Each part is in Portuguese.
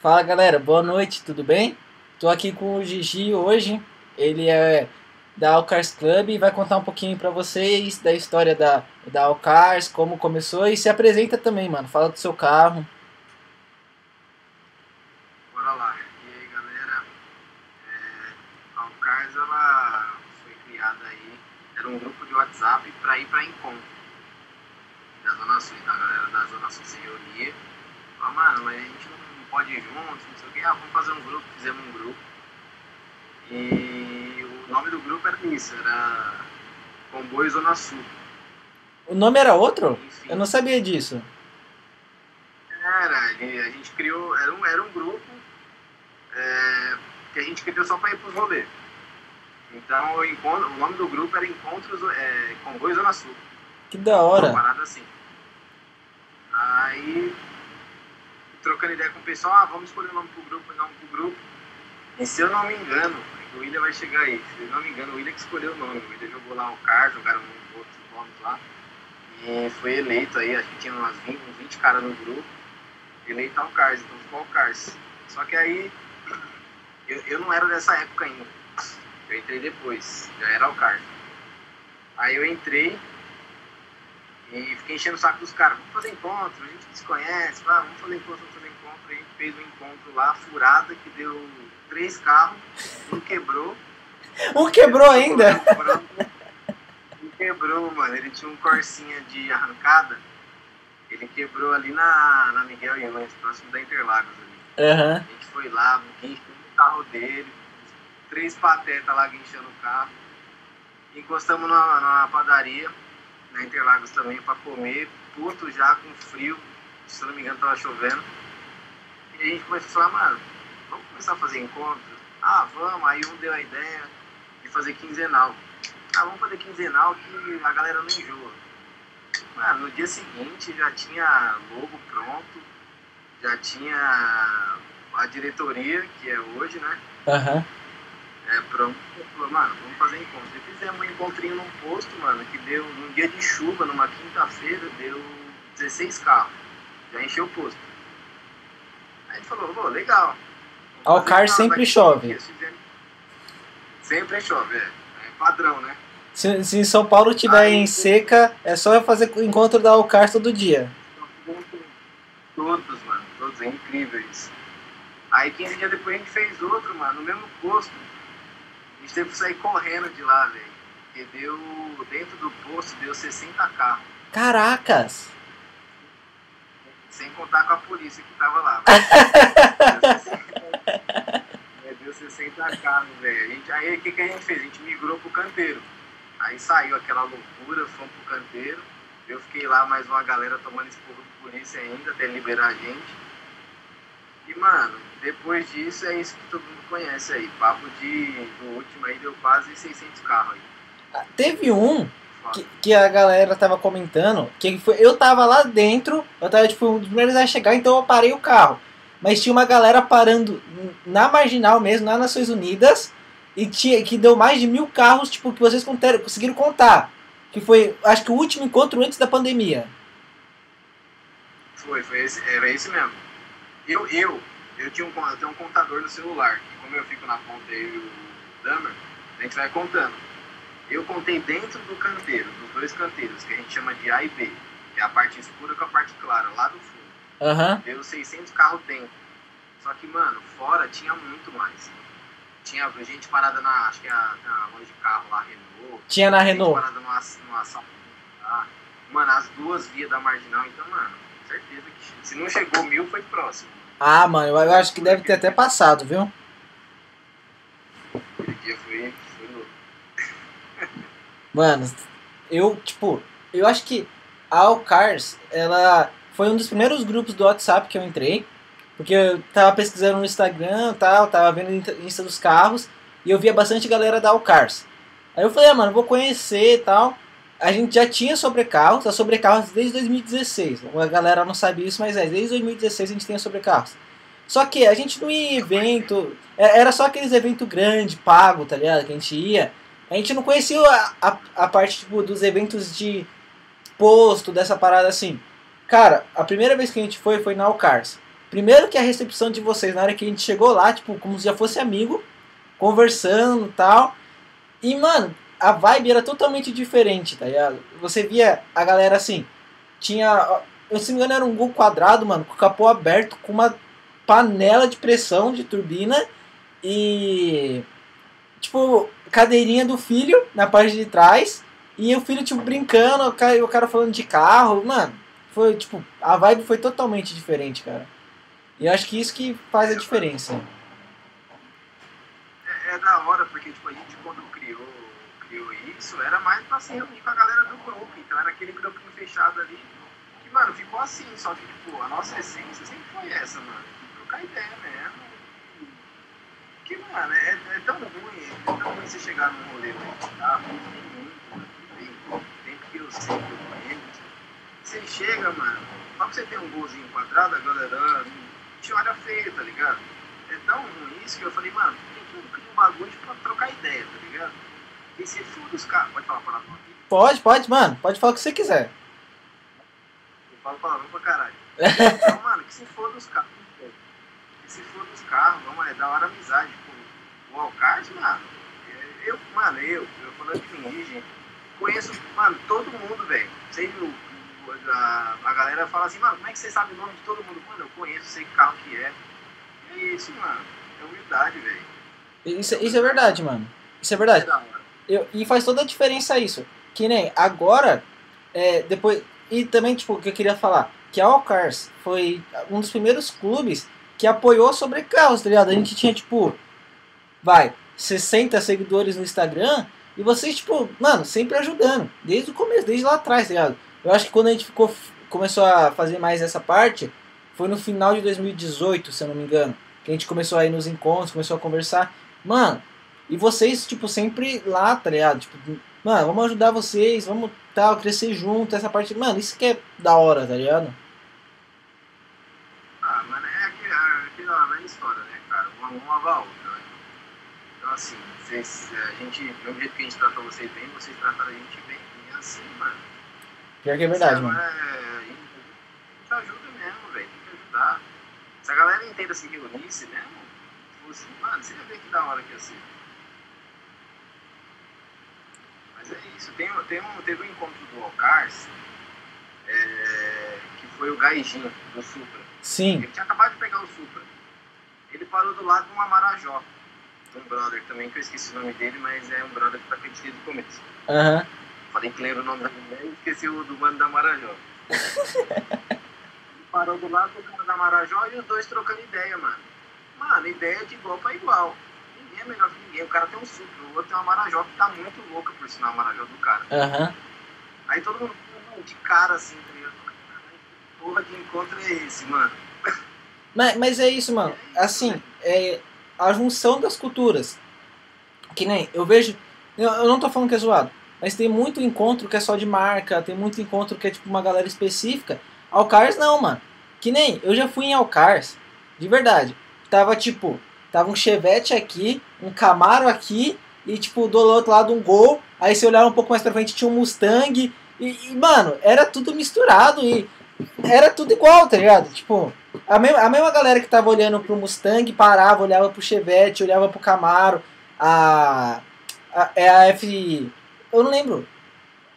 Fala galera, boa noite, tudo bem? Tô aqui com o Gigi hoje, ele é da Alcars Club e vai contar um pouquinho pra vocês da história da, da Alcars, como começou e se apresenta também, mano. Fala do seu carro. Bora lá. E aí galera, é, a Alcars ela foi criada aí, era um grupo de WhatsApp pra ir pra encontro da Zona Sul, então a galera da Zona Sul se reunia. Falava, mano, mas a gente não pode ir juntos, não sei o que, ah, vamos fazer um grupo, fizemos um grupo. E o nome do grupo era isso, era Comboio Zona Sul. O nome era outro? Enfim. Eu não sabia disso. Era, a gente criou, era um, era um grupo é, que a gente criou só para ir pros rolês. Então o, encontro, o nome do grupo era Encontros é, Comboio Zona Sul. Que da Uma hora. parada assim. Aí, trocando ideia com o pessoal, ah, vamos escolher o nome pro grupo, nome pro grupo. E se eu não me engano, o William vai chegar aí, se eu não me engano, o William que escolheu o nome. O William jogou lá o CAR, jogaram outros nomes lá. E foi eleito aí, acho que tinha umas 20, uns 20 caras no grupo. Eleito ao Cars, então ficou o Cars. Só que aí, eu, eu não era dessa época ainda. Eu entrei depois, já era o Cars. Aí eu entrei e fiquei enchendo o saco dos caras. Vamos fazer encontro, a gente se conhece, ah, vamos fazer encontro, vamos fazer encontro. A gente fez um encontro lá, furada, que deu três carros, um quebrou. Um quebrou ainda? Um quebrou, mano. Ele tinha um corsinha de arrancada. Ele quebrou ali na, na Miguel Iães, próximo da Interlagos ali. Aham. A gente foi lá, guinchou o carro dele, três patetas lá guinchando o carro. Encostamos numa, numa padaria, na Interlagos também, pra comer, puto já, com frio, se não me engano tava chovendo. E a gente começou a falar, mano, vamos começar a fazer encontro? Ah, vamos, aí um deu a ideia de fazer quinzenal. Ah, vamos fazer quinzenal que a galera não enjoa. Mano, no dia seguinte já tinha logo pronto, já tinha a diretoria, que é hoje, né? Aham. É, pronto, falou, mano, vamos fazer encontro. E fizemos um encontrinho num posto, mano, que deu, num dia de chuva, numa quinta-feira, deu 16 carros. Já encheu o posto. Aí a gente falou, pô, legal. Ao car sempre chove. Sempre chove, é. É padrão, né? Se, se em São Paulo tiver Aí- em seca, é só fazer encontro da Alcar todo dia. Todos, mano, todos, é incrível isso. Aí 15 dias depois a gente fez outro, mano, no mesmo posto. A gente teve que sair correndo de lá, velho. Porque deu, dentro do posto, deu 60 carros. Caracas! Sem contar com a polícia que tava lá. Deu 60 É, Deu 60 carros, velho. Aí o que, que a gente fez? A gente migrou pro canteiro. Aí saiu aquela loucura, fomos pro canteiro. Eu fiquei lá mais uma galera tomando esporro de polícia ainda, até liberar a gente. E, mano, depois disso é isso que todo mundo conhece aí. Papo de. Do último aí deu quase 600 carros aí. Teve um que, que a galera tava comentando, que foi, eu tava lá dentro, eu tava tipo um dos primeiros a chegar, então eu parei o carro. Mas tinha uma galera parando na marginal mesmo, nas Nações Unidas, e tinha, que deu mais de mil carros, tipo, que vocês contaram- conseguiram contar. Que foi, acho que o último encontro antes da pandemia. Foi, foi esse, era esse mesmo. Eu, eu, eu, tinha um, eu tenho um contador no celular, que como eu fico na ponta eu e o Damer, a gente vai contando. Eu contei dentro do canteiro, dos dois canteiros, que a gente chama de A e B, que é a parte escura com a parte clara, lá do fundo. Aham. Deu 600 carros dentro. Só que, mano, fora tinha muito mais. Tinha gente parada na, acho que é a, na loja de carro lá, Renault. Tinha na Gente Renault. parada numa, numa sala. Ah, Mano, as duas vias da marginal, então, mano, certeza que se não chegou mil, foi próximo. Ah, mano, eu acho que deve ter até passado, viu? Mano, eu, tipo, eu acho que a Alcars, ela foi um dos primeiros grupos do WhatsApp que eu entrei. Porque eu tava pesquisando no Instagram e tal, tava vendo Insta dos carros, e eu via bastante galera da Alcars. Aí eu falei, ah, mano, vou conhecer e tal. A gente já tinha sobrecarros, a sobrecarros desde 2016. A galera não sabe isso, mas é, desde 2016 a gente tem a sobrecarros. Só que a gente não ia em evento, é- era só aqueles eventos grandes, pago, tá ligado? Que a gente ia. A gente não conhecia a, a, a parte tipo, dos eventos de posto, dessa parada assim. Cara, a primeira vez que a gente foi foi na Alcars. primeiro que a recepção de vocês, na hora que a gente chegou lá, tipo, como se já fosse amigo, conversando e tal. E, mano, a vibe era totalmente diferente, tá ligado? Você via a galera assim, tinha. Eu se não me engano, era um gol quadrado, mano, com o capô aberto, com uma panela de pressão de turbina e. Tipo, cadeirinha do filho na parte de trás. E o filho, tipo, brincando, o cara, o cara falando de carro. Mano, foi, tipo, a vibe foi totalmente diferente, cara. E eu acho que isso que faz a diferença. É, é da hora, porque, tipo, a gente isso, era mais pra se reunir com a galera do grupo. Então era aquele grupinho fechado ali. Que, mano, ficou assim. Só que, tipo, a nossa essência sempre foi essa, mano. Trocar ideia mesmo. Que, mano, é, é tão ruim. É tão ruim você chegar num rolê, velho. Tá? Tem muito. Tem, tem que eu sei que eu conheço. Você chega, mano, só que você tem um golzinho quadrado, a galera te olha feio, tá ligado? É tão ruim isso que eu falei, mano, por que um bagulho pra trocar ideia, tá ligado? E se for dos caras, pode falar palavrão aqui? Pode, pode, mano. Pode falar o que você quiser. Eu falo palavrão pra caralho. Então, mano, que se for dos carros. Que se for dos carros, vamos é da hora a amizade. Pô, o Alcars, mano, eu, mano, eu, eu falando de mim, gente, conheço, mano, todo mundo, velho. Sei o a, a galera fala assim, mano, como é que você sabe o nome de todo mundo? Mano, eu conheço, sei que carro que é. É isso, mano. É humildade, velho. Isso, isso é verdade, mano. Isso é verdade. Eu, e faz toda a diferença isso. Que nem agora, é, depois. E também, tipo, o que eu queria falar, que a Alcars foi um dos primeiros clubes que apoiou sobre carros, tá ligado? A gente tinha, tipo, vai, 60 seguidores no Instagram e vocês, tipo, mano, sempre ajudando. Desde o começo, desde lá atrás, tá ligado? Eu acho que quando a gente ficou, começou a fazer mais essa parte, foi no final de 2018, se eu não me engano. Que a gente começou a ir nos encontros, começou a conversar. Mano, e vocês, tipo, sempre lá, tá ligado? Tipo, mano, vamos ajudar vocês, vamos tal, crescer junto, essa parte. Mano, isso que é da hora, tá ligado? Ah, mano, é aquela, aquela velha história, né, cara? Uma mão lava a outra, né? Então, assim, vocês, a gente, do jeito que a gente trata vocês bem, vocês tratam a gente bem. E é assim, mano. Pior que é verdade, mano. É, a gente ajuda mesmo, velho. Tem que ajudar. Se a galera entenda se reunisse mesmo, fosse, mano, você ia ver que da hora que ia ser. Mas é isso. Tem, tem um, teve um encontro do Alcars, é, que foi o Gaijin, do Supra. Sim. Ele tinha acabado de pegar o Supra. Ele parou do lado de um Amarajó. De um brother também, que eu esqueci o nome dele, mas é um brother que tá aqui desde o começo. Aham. Falei que lembra o nome mulher e esqueci o do mano da Marajó. Ele parou do lado do cara da Marajó e os dois trocando ideia, mano. Mano, ideia de igual pra igual. Ninguém é melhor que ninguém. O cara tem um Supra, o outro tem uma Marajó que tá muito louca por sinal a Marajó do cara. Aham. Aí todo mundo de cara assim, tá ligado? Que Porra de encontro é esse, mano? Mas, mas é isso, mano. Assim, é a junção das culturas. Que nem, eu vejo. Eu, eu não tô falando que é zoado, mas tem muito encontro que é só de marca, tem muito encontro que é tipo uma galera específica. Alcars não, mano. Que nem, eu já fui em Alcars, de verdade. Tava tipo, tava um Chevette aqui, um Camaro aqui, e tipo, do outro lado um Gol. Aí você olhava um pouco mais pra frente, tinha um Mustang. E, e, mano, era tudo misturado e era tudo igual, tá ligado? Tipo, a mesma, a mesma galera que tava olhando pro Mustang parava, olhava pro Chevette, olhava pro Camaro. A, a, é a F. Eu não lembro.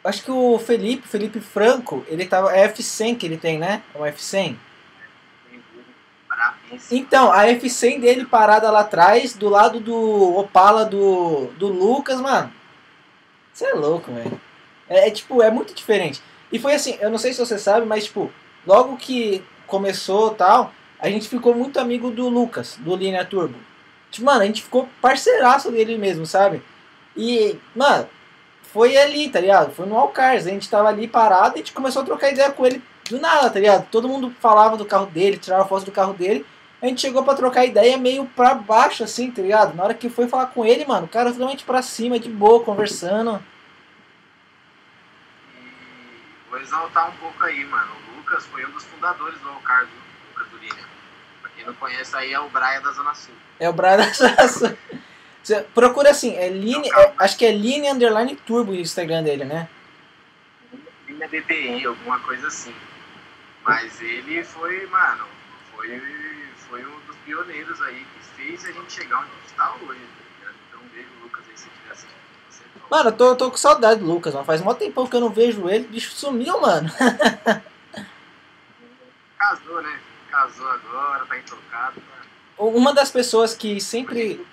Acho que o Felipe, Felipe Franco, ele tava. É F100 que ele tem, né? É um F100. Então, a F100 dele parada lá atrás, do lado do Opala do, do Lucas, mano. Você é louco, velho. É, é, tipo, é muito diferente. E foi assim, eu não sei se você sabe, mas tipo, logo que começou tal, a gente ficou muito amigo do Lucas, do Linha Turbo. Tipo, mano, a gente ficou parceiraço dele mesmo, sabe? E, mano, foi ali, tá ligado? Foi no Alcars, a gente tava ali parado e a gente começou a trocar ideia com ele do nada, tá ligado? Todo mundo falava do carro dele, tirava foto do carro dele. A gente chegou pra trocar ideia meio pra baixo, assim, tá ligado? Na hora que foi falar com ele, mano, o cara totalmente pra cima, de boa, conversando. E vou exaltar um pouco aí, mano. O Lucas foi um dos fundadores do Alcars, o Lucas do Linha. Pra quem não conhece aí, é o Braia da Zona Sul. É o Brian da Saça. Você procura assim, é Line, é- acho que é Line Underline Turbo o Instagram dele, né? Linha DTI, alguma coisa assim. Mas ele foi, mano, foi foi um dos pioneiros aí que fez a gente chegar onde a gente tá hoje. Tá então, beijo, Lucas, aí se tiver assistindo. Você, mano, eu tô, eu tô com saudade do Lucas, mano. Faz mó tempão que eu não vejo ele, o bicho sumiu, mano. Casou, né? Casou agora, tá intocado. Tá... Uma das pessoas que sempre.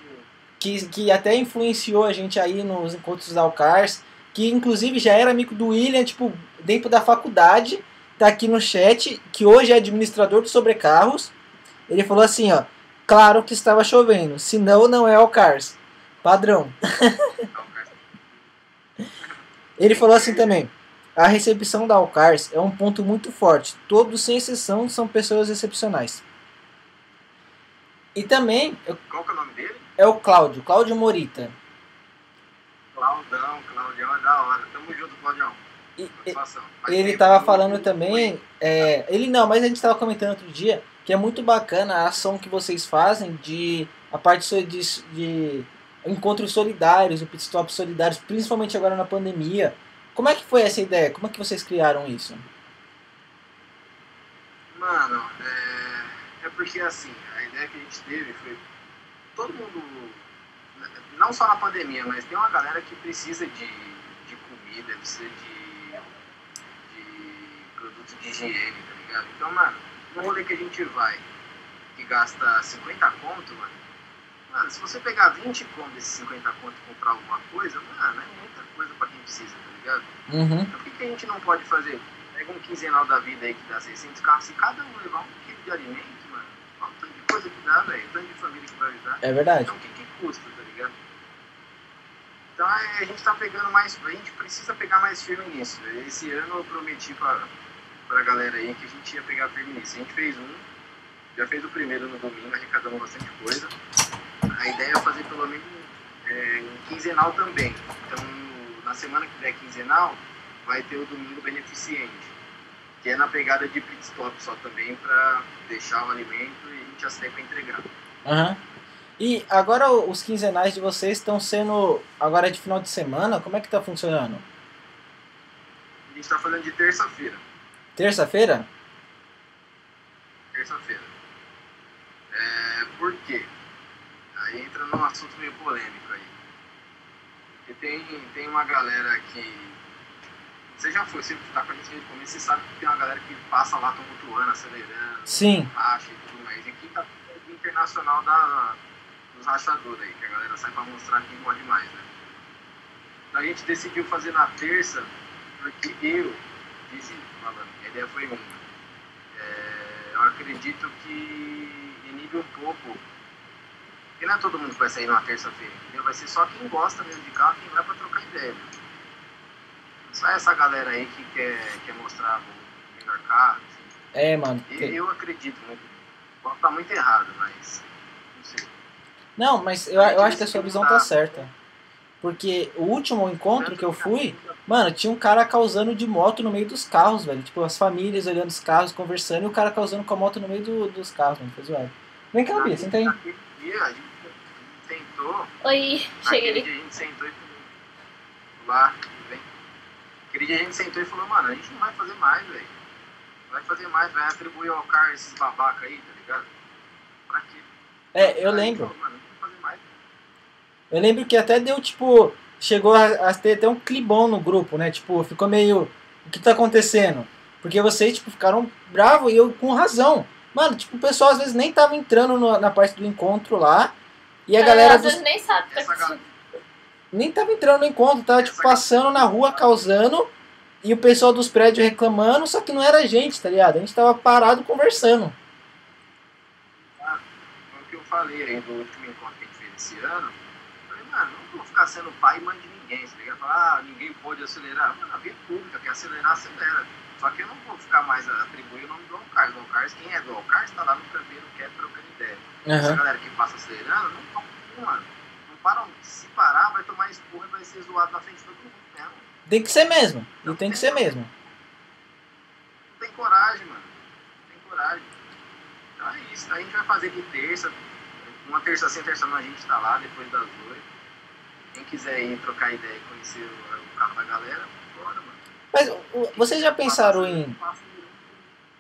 Que, que até influenciou a gente aí nos encontros da Alcars, que inclusive já era amigo do William, tipo, dentro da faculdade, tá aqui no chat, que hoje é administrador de sobrecarros. Ele falou assim, ó. Claro que estava chovendo, senão não é Alcars. Padrão. Ele falou assim também. A recepção da Alcars é um ponto muito forte. Todos, sem exceção, são pessoas excepcionais. E também. Qual que é o nome dele? É o Cláudio, Cláudio Morita. Claudão, Claudião é da hora. Tamo junto, Claudião. Ele estava falando também. É, ele não, mas a gente estava comentando outro dia que é muito bacana a ação que vocês fazem de a parte de, de encontros solidários, o pit stop solidários, principalmente agora na pandemia. Como é que foi essa ideia? Como é que vocês criaram isso? Mano, é, é porque assim, a ideia que a gente teve foi todo mundo, não só na pandemia, mas tem uma galera que precisa de, de comida, precisa de, de higiene, tá ligado? Então, mano, no rolê que a gente vai, que gasta 50 conto, mano, mano, se você pegar 20 conto desses 50 conto e comprar alguma coisa, mano, é muita coisa pra quem precisa, tá ligado? Uhum. Então, por que, que a gente não pode fazer? Pega um quinzenal da vida aí que dá 600 carros, se cada um levar um quilo de alimento, mano, olha o tanto de coisa que dá, velho, o tanto de família que vai ajudar. É verdade. Então, o que, que custa, tá ligado? Então, é, a gente tá pegando mais, a gente precisa pegar mais firme nisso. Esse ano eu prometi pra, pra galera aí que a gente ia pegar firme nisso. A gente fez um, já fez o primeiro no domingo, arrecadamos bastante coisa. A ideia é fazer pelo menos é, um quinzenal também. Então, na semana que vier quinzenal, vai ter o domingo beneficente, que é na pegada de pit stop só também para deixar o alimento e a gente já sai para entregar. Uhum. E agora os quinzenais de vocês estão sendo agora de final de semana? Como é que tá funcionando? A gente está falando de terça-feira. Terça-feira? Terça-feira. É, por quê? Aí entra num assunto meio polêmico aí. Porque tem, tem uma galera que. Você já foi, você tá com a gente desde o começo, você sabe que tem uma galera que passa lá tumultuando, acelerando, Sim. racha e tudo mais. E aqui tá o internacional da, dos rachadores aí, que a galera sai pra mostrar quem pode mais, né? Então a gente decidiu fazer na terça, porque eu, disse falando, a ideia foi uma. É, eu acredito que inibe um pouco porque não é todo mundo que vai sair numa terça-feira, entendeu? Vai ser só quem gosta mesmo de carro, quem vai pra trocar ideia. Né? Só essa galera aí que quer, quer mostrar o melhor carro. Assim. É, mano. Eu, eu acredito muito. Pode estar muito errado, mas. Não sei. Não, mas eu, eu acho que a sua visão tá certa. Porque o último encontro que eu fui, mano, tinha um cara causando de moto no meio dos carros, velho. Tipo, as famílias olhando os carros, conversando, e o cara causando com a moto no meio do, dos carros, mano. Foi zoado. Vem cá, Bia, senta aí. Naquele dia, a gente sentou. Oi, Naquele cheguei. dia a gente sentou e falou. Lá, vem. Aquele dia a gente sentou e falou, mano, a gente não vai fazer mais, velho. Não vai fazer mais, vai atribuir ao CAR esses babaca aí, tá ligado? Pra quê? É, eu Aí lembro. Falou, mano, não vai fazer mais. Eu lembro que até deu, tipo, chegou a, a ter até um clibão no grupo, né? Tipo, ficou meio. O que tá acontecendo? Porque vocês, tipo, ficaram bravos e eu com razão. Mano, tipo, o pessoal às vezes nem tava entrando no- na parte do encontro lá. E a É, galera às dos, vezes nem sabe o que tá nem tava entrando no encontro, tava tipo passando na rua causando e o pessoal dos prédios reclamando, só que não era a gente, tá ligado? A gente tava parado conversando. Foi o que eu falei aí do último encontro que a gente fez esse ano. Eu falei, mano, não vou ficar sendo pai e mãe de ninguém. Você liga falar, ah, ninguém pode acelerar. Mano, a via pública quer acelerar, acelera. Só que eu não vou ficar mais a atribuir o nome do Alcars, quem é do Alcars tá lá no canteiro, quer trocando ideia. Essa Aham. galera que passa acelerando, não toma cu, mano. Não param, se parar, vai tomar esporro e vai ser zoado na frente de todo mundo mesmo. Tem que ser mesmo. E tem que ser mesmo. Não tem coragem, mano. Não tem coragem. Então é isso. A gente vai fazer de terça. Uma terça sim, terça não, a gente tá lá depois das oito. Quem quiser ir trocar ideia e conhecer o, carro da galera, bora, mano. Mas o- vocês já pensaram em.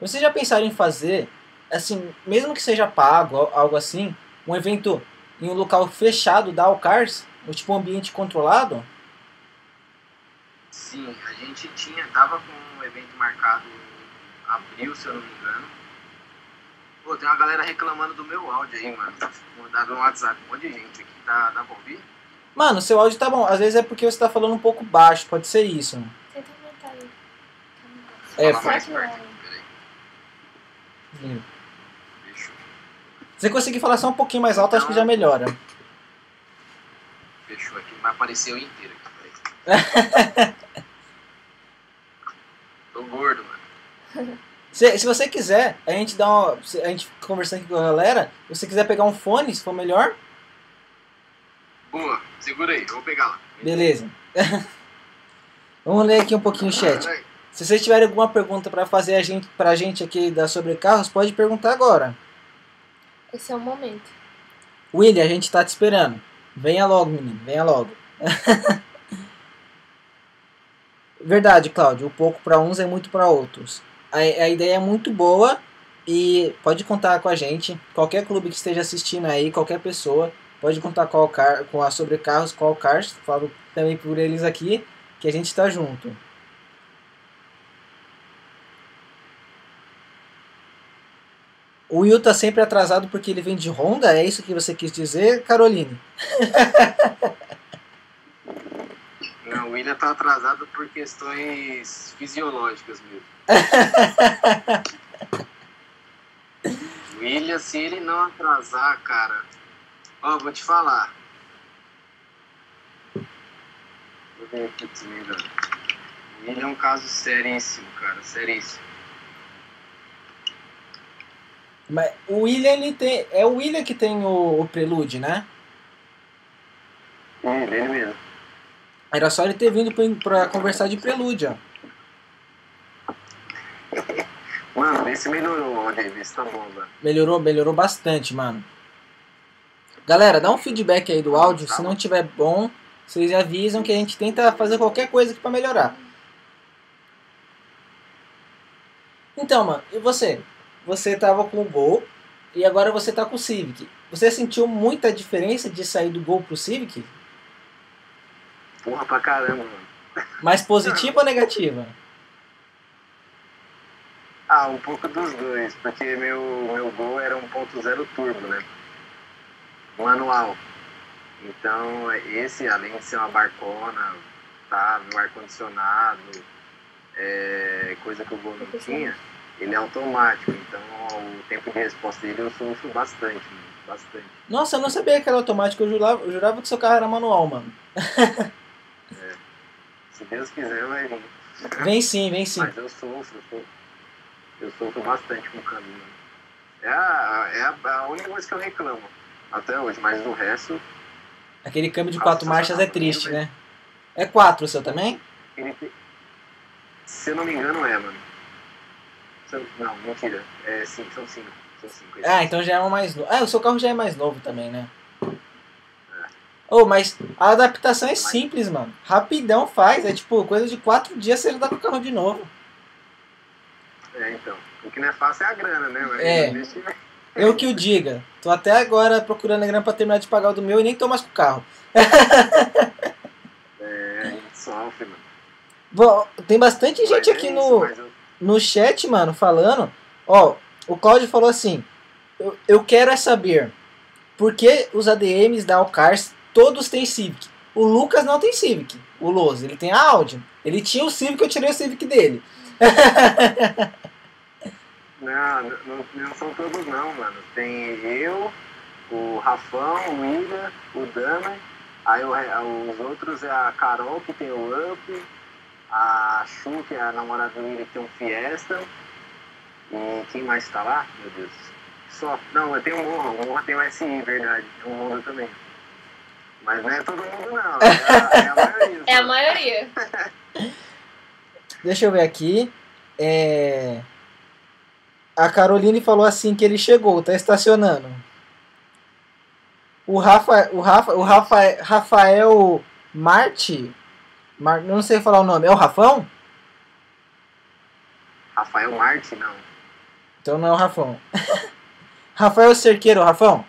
Vocês já pensaram em fazer assim, mesmo que seja pago, al- algo assim, um evento em um local fechado da Alcars, ou tipo um ambiente controlado? Sim, a gente tinha, tava com um evento marcado em abril, se eu não me engano. Pô, tem uma galera reclamando do meu áudio aí, mano. Mandaram no WhatsApp, um monte de gente aqui, tá, dá pra ouvir? Mano, seu áudio tá bom. Às vezes é porque você tá falando um pouco baixo, pode ser isso. Tenta aumentar aí. É, Fala mais perto. Se você conseguir falar só um pouquinho mais alto, acho que já melhora. Fechou aqui, vai aparecer eu inteiro aqui, peraí. Tô gordo, mano. Se, se você quiser, a gente dá uma, a gente conversando aqui com a galera, se você quiser pegar um fone, se for melhor, Boa, segura aí, eu vou pegar lá. beleza. Vamos ler aqui um pouquinho o chat. Peraí. Se vocês tiverem alguma pergunta pra fazer a gente, pra gente aqui da sobre carros, pode perguntar agora. Esse é o momento. William, a gente tá te esperando. Venha logo, menino, venha logo. Verdade, Cláudio. O pouco pra uns é muito pra outros. A, a ideia é muito boa e pode contar com a gente. Qualquer clube que esteja assistindo aí, qualquer pessoa, pode contar com a, Alcar, com a sobre carros, com a Alcars. Falo também por eles aqui que a gente tá junto. O Will tá sempre atrasado porque ele vem de Honda? É isso que você quis dizer, Caroline? Não, o William tá atrasado por questões fisiológicas mesmo. William, se ele não atrasar, cara, ó, vou te falar. Vou ver aqui melhor. O William é um caso seríssimo, cara, seríssimo. Mas o William, ele tem. É o William que tem o, o prelude, né? Ele, ele mesmo. Era só ele ter vindo pra, pra conversar de prelude, ó. Mano, vê se melhorou, se tá bom, velho. Melhorou, melhorou bastante, mano. Galera, dá um feedback aí do áudio. Se não tiver bom, vocês avisam que a gente tenta fazer qualquer coisa aqui pra melhorar. Então, mano, e você? Você tava com o Gol e agora você tá com o Civic. Você sentiu muita diferença de sair do Gol pro Civic? Porra pra caramba, mano. Mais positiva ou negativa? Ah, um pouco dos dois, porque meu, meu gol era 1.0 turbo, né? Manual. Então, esse, além de ser uma barcona, tá, no ar-condicionado, é, coisa que o gol não tinha, ele é automático. Então, o tempo de resposta dele eu sofro bastante, mano, bastante. Nossa, eu não sabia que era automático. Eu jurava, eu jurava que seu carro era manual, mano. Se Deus quiser, vai vir. Vem sim, vem sim. Mas eu sofro, eu sofro, eu sofro bastante com o caminho. É a, é a, a única coisa que eu reclamo até hoje, mas o resto, Aquele câmbio de quatro marchas é triste, né? É quatro o seu também? ele se eu não me engano, é, mano. Eu- Não, mentira. É cinco, são cinco. São cinco. Ah, então já é um mais novo. Ah, o seu carro já é mais novo também, né? Oh, mas a adaptação é simples, mano. Rapidão faz. É tipo, coisa de quatro dias você já tá com o carro de novo. É, então. O que não é fácil é a grana, né? Mas É. investimento- Eu que o diga. Tô até agora procurando a grana pra terminar de pagar o do meu e nem tô mais com o carro. É, sofre, mano. Bom, tem bastante gente Mas é aqui isso, no, eu- no chat, mano, falando. Ó, o Claudio falou assim: eu, eu quero é saber por que os ADMs da Alcars todos têm Civic. O Lucas não tem Civic, o Loz, ele tem a Audi. Ele tinha o Civic, eu tirei o Civic dele. Não, não, não são todos não, mano. Tem eu, o Rafão, o William, o Dana, aí o- os outros é a Carol que tem o Up, a Chu, que é a namorada do William que tem um Fiesta. E quem mais tá lá? Meu Deus. Só. Não, eu tenho o Morro, o Morro tem o SI, verdade. Tem o Honda também. Mas não é todo mundo não. É a, é a maioria. É a maioria. Deixa eu ver aqui. É... A Caroline falou assim que ele chegou, tá estacionando. O Rafa, o Rafa, o Rafa, Rafael Marte, Mar, não sei falar o nome, é o Rafão? Rafael Marte, não. Então não é o Rafão. Rafael Cerqueiro, Rafão.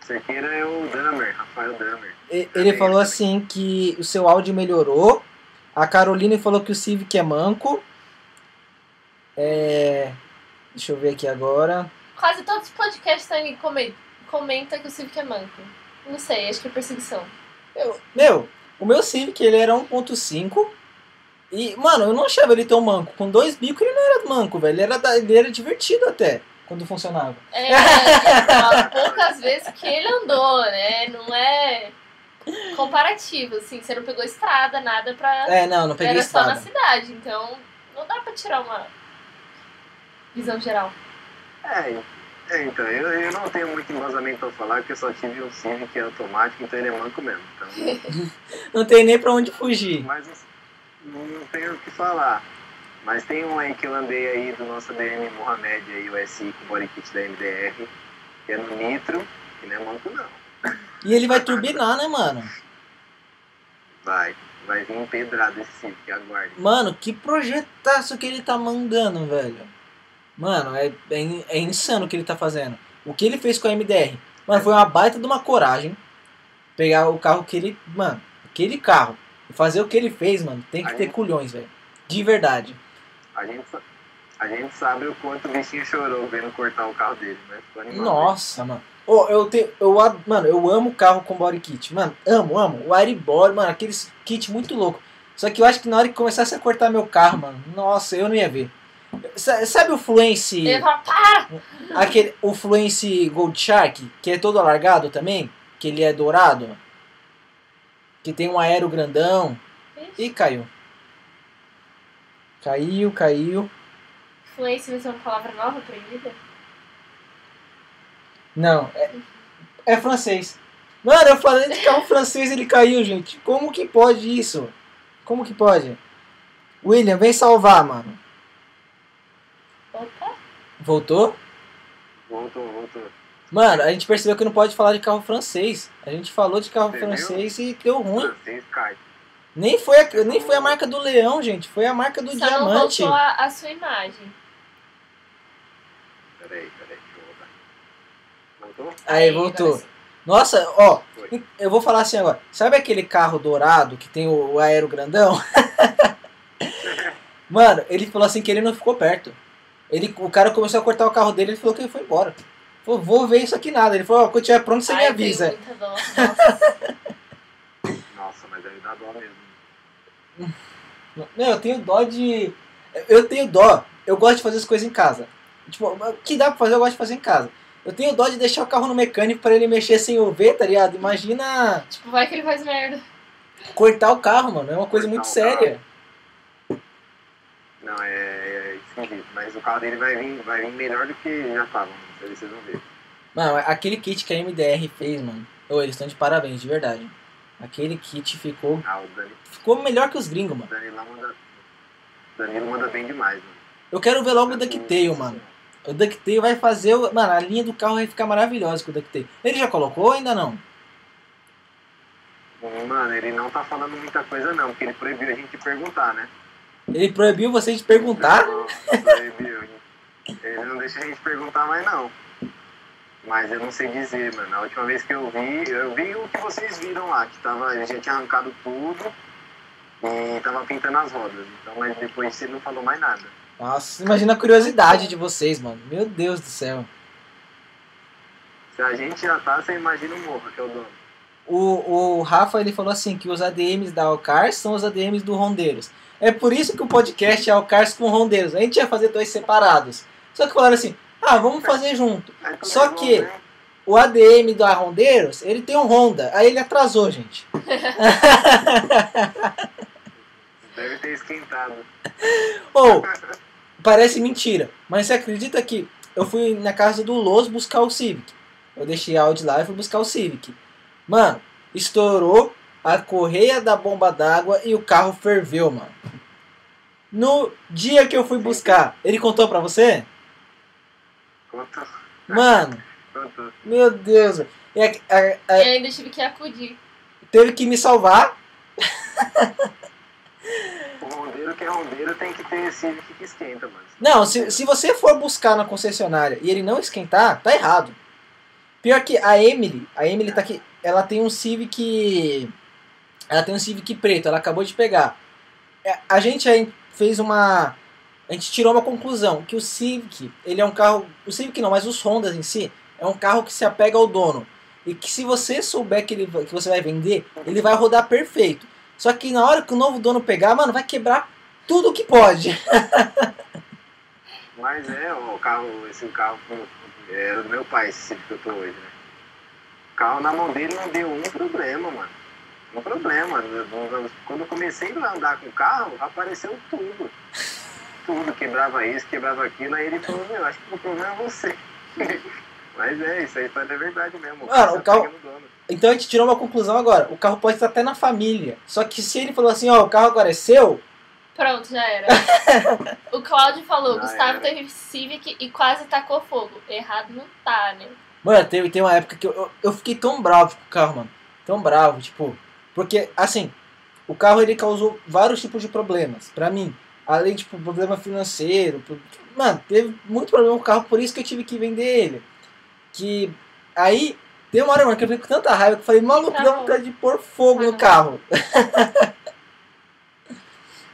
Cerqueira é o Damer, Rafael Damer. Ele falou assim que o seu áudio melhorou. A Caroline falou que o Civic é manco. É, Deixa eu ver aqui agora. Quase todos os podcasts também come- comenta que o Civic é manco. Não sei, acho que é perseguição. Meu, o meu Civic ele era 1.5. E, mano, eu não achava ele tão manco. Com dois bicos ele não era manco, velho. Ele era, ele era divertido até quando funcionava. É, é poucas vezes que ele andou, né? Não é comparativo, assim. Você não pegou estrada, nada pra. É, não, não peguei Era só na estrada. cidade, então não dá pra tirar uma visão geral. É, é, então, eu, eu não tenho muito embasamento pra falar, porque eu só tive um Civic automático, então ele é manco mesmo. Então, Não tem nem pra onde fugir. mas não, não tenho o que falar. Mas tem um aí que eu andei aí do nosso DM Mohamed aí, o SI com body kit da MDR, que é no Nitro, que não é manco não. E ele vai turbinar, né, mano? Vai, vai vir empedrado esse Civic, aguarde. Mano, que projetaço que ele tá mandando, velho. Mano, é, é, é insano o que ele tá fazendo. O que ele fez com a MDR? Mano, foi uma baita de uma coragem. Pegar o carro que ele. Mano, aquele carro. E fazer o que ele fez, mano. Tem que Aí- ter culhões, velho. De verdade. A gente, a gente sabe o quanto o bichinho chorou vendo cortar o carro dele, né? Animado. Nossa, mano. Ô, eu tenho. Eu, mano, eu amo carro com body kit. Mano, amo, amo. O Airibody, mano, aqueles kit muito louco. Só que eu acho que na hora que começasse a cortar meu carro, mano, nossa, eu não ia ver. Sa- Sabe o Fluence. Ele fala, para! Aquele, o Fluence Gold Shark, que é todo alargado também, que ele é dourado, que tem um aero grandão. E caiu. Caiu, caiu. Fluência vai ser uma palavra nova proibida? Não, é, é francês. Mano, eu falei de carro francês ele caiu, gente. Como que pode isso? Como que pode? William, vem salvar, mano. Voltou? Voltou, voltou. Mano, a gente percebeu que não pode falar de carro francês. A gente falou de carro Você viu? francês e deu ruim. Francês cai. Nem foi, a, nem foi a marca do leão, gente. Foi a marca do Só não diamante. voltou a, a sua imagem. Peraí, peraí, deixa eu voltar. Voltou? Aí, voltou. Nossa, ó, Foi. eu vou falar assim agora. Sabe aquele carro dourado que tem o, o aero grandão? Mano, ele falou assim que ele não ficou perto. Ele, o cara começou a cortar o carro dele, ele falou que ele foi embora. Falou, vou ver isso aqui nada. Ele falou, ó, quando tiver pronto, você me Ai, eu avisa. dó. Nossa. Nossa, mas aí dá dó mesmo. Não, eu tenho dó de. Eu tenho dó. Eu gosto de fazer as coisas em casa. Tipo, o que dá pra fazer, eu gosto de fazer em casa. Eu tenho dó de deixar o carro no mecânico pra ele mexer sem eu ver, tá ligado? Imagina tipo, vai que ele faz merda. cortar o carro, mano. É uma coisa muito Cortar o carro. séria. Não, é, esquisito. Mas o carro dele vai vir, vai vir melhor do que já tava. Se vocês vão ver. Mano, aquele kit que a MDR fez, mano. Ô, eles estão de parabéns, de verdade. Aquele kit ficou, Ah, Dani, ficou melhor que os gringos, mano. o Danilo manda. Danilo manda bem demais, mano. Eu quero ver logo o DuckTale, mano. O DuckTale vai fazer. O... Mano, a linha do carro vai ficar maravilhosa com o DuckTale. Ele já colocou ou ainda não? Mano, ele não tá falando muita coisa não, porque ele proibiu a gente perguntar, né? Ele proibiu vocês de perguntar? Não, proibiu. Ele não deixa a gente perguntar mais não. Mas eu não sei dizer, mano. A última vez que eu vi, eu vi o que vocês viram lá, que tava, ele já tinha arrancado tudo e tava pintando as rodas. Então, mas depois você não falou mais nada. Nossa, imagina a curiosidade de vocês, mano. Meu Deus do céu. Se a gente já tá, você imagina o morro, que é o dono. O, o Rafa ele falou assim que os ADMs da Alcars são os ADMs do Rondeiros. É por isso que o podcast é Alcars com Rondeiros. A gente ia fazer dois separados. Só que falaram assim: ah, vamos fazer junto. Como Só é que- né? O ADM da Rondeiros, ele tem um Honda. Aí ele atrasou, gente. Deve ter esquentado. Ou, parece mentira. Mas você acredita que eu fui na casa do Los buscar o Civic. Eu deixei a Audi lá e fui buscar o Civic. Mano, estourou a correia da bomba d'água e o carro ferveu, mano. No dia que eu fui buscar, ele contou pra você? Contou, Mano, contou. meu Deus. E a- a- a- Eu ainda tive que acudir. teve que me salvar. O Rondeiro que é rondeiro tem que ter Civic que esquenta, mano. Não, se, se você for buscar na concessionária e ele não esquentar, tá errado. Pior que a Emily, a Emily tá aqui, ela tem um Civic. Ela tem um Civic preto, ela acabou de pegar. É, A gente aí fez uma. A gente tirou uma conclusão, que o Civic, ele é um carro. O Civic não, mas os Hondas em si, é um carro que se apega ao dono. E que se você souber que, ele, que você vai vender, ele vai rodar perfeito. Só que na hora que o novo dono pegar, mano, vai quebrar tudo que pode. Mas é, o carro, esse carro com- era do meu pai, esse Civic que eu tô hoje, né? O carro na mão dele não deu um problema, mano. Um problema. Quando eu comecei a andar com o carro, apareceu tudo. Tudo, quebrava isso, quebrava aquilo. Aí ele falou, meu, acho que o problema é você. Mas é, isso aí é verdade mesmo. Mano, você o carro-. Então a gente tirou uma conclusão agora. O carro pode estar até na família. Só que se ele falou assim, ó, o carro agora é seu, Pronto, já era. o Cláudio falou, Já Gustavo era. teve Civic e quase tacou fogo. Errado não tá, né? Mano, teve, tem uma época que eu, eu, eu fiquei tão bravo com o carro, mano. Tão bravo, tipo. Porque, assim, o carro ele causou vários tipos de problemas pra mim. Além, tipo, problema financeiro. pro- Mano, teve muito problema com o carro, por isso que eu tive que vender ele. Que. Aí, tem uma hora, mano, que eu fiquei com tanta raiva que eu falei, maluco, Tá dá bom. vontade de pôr fogo no Tá carro.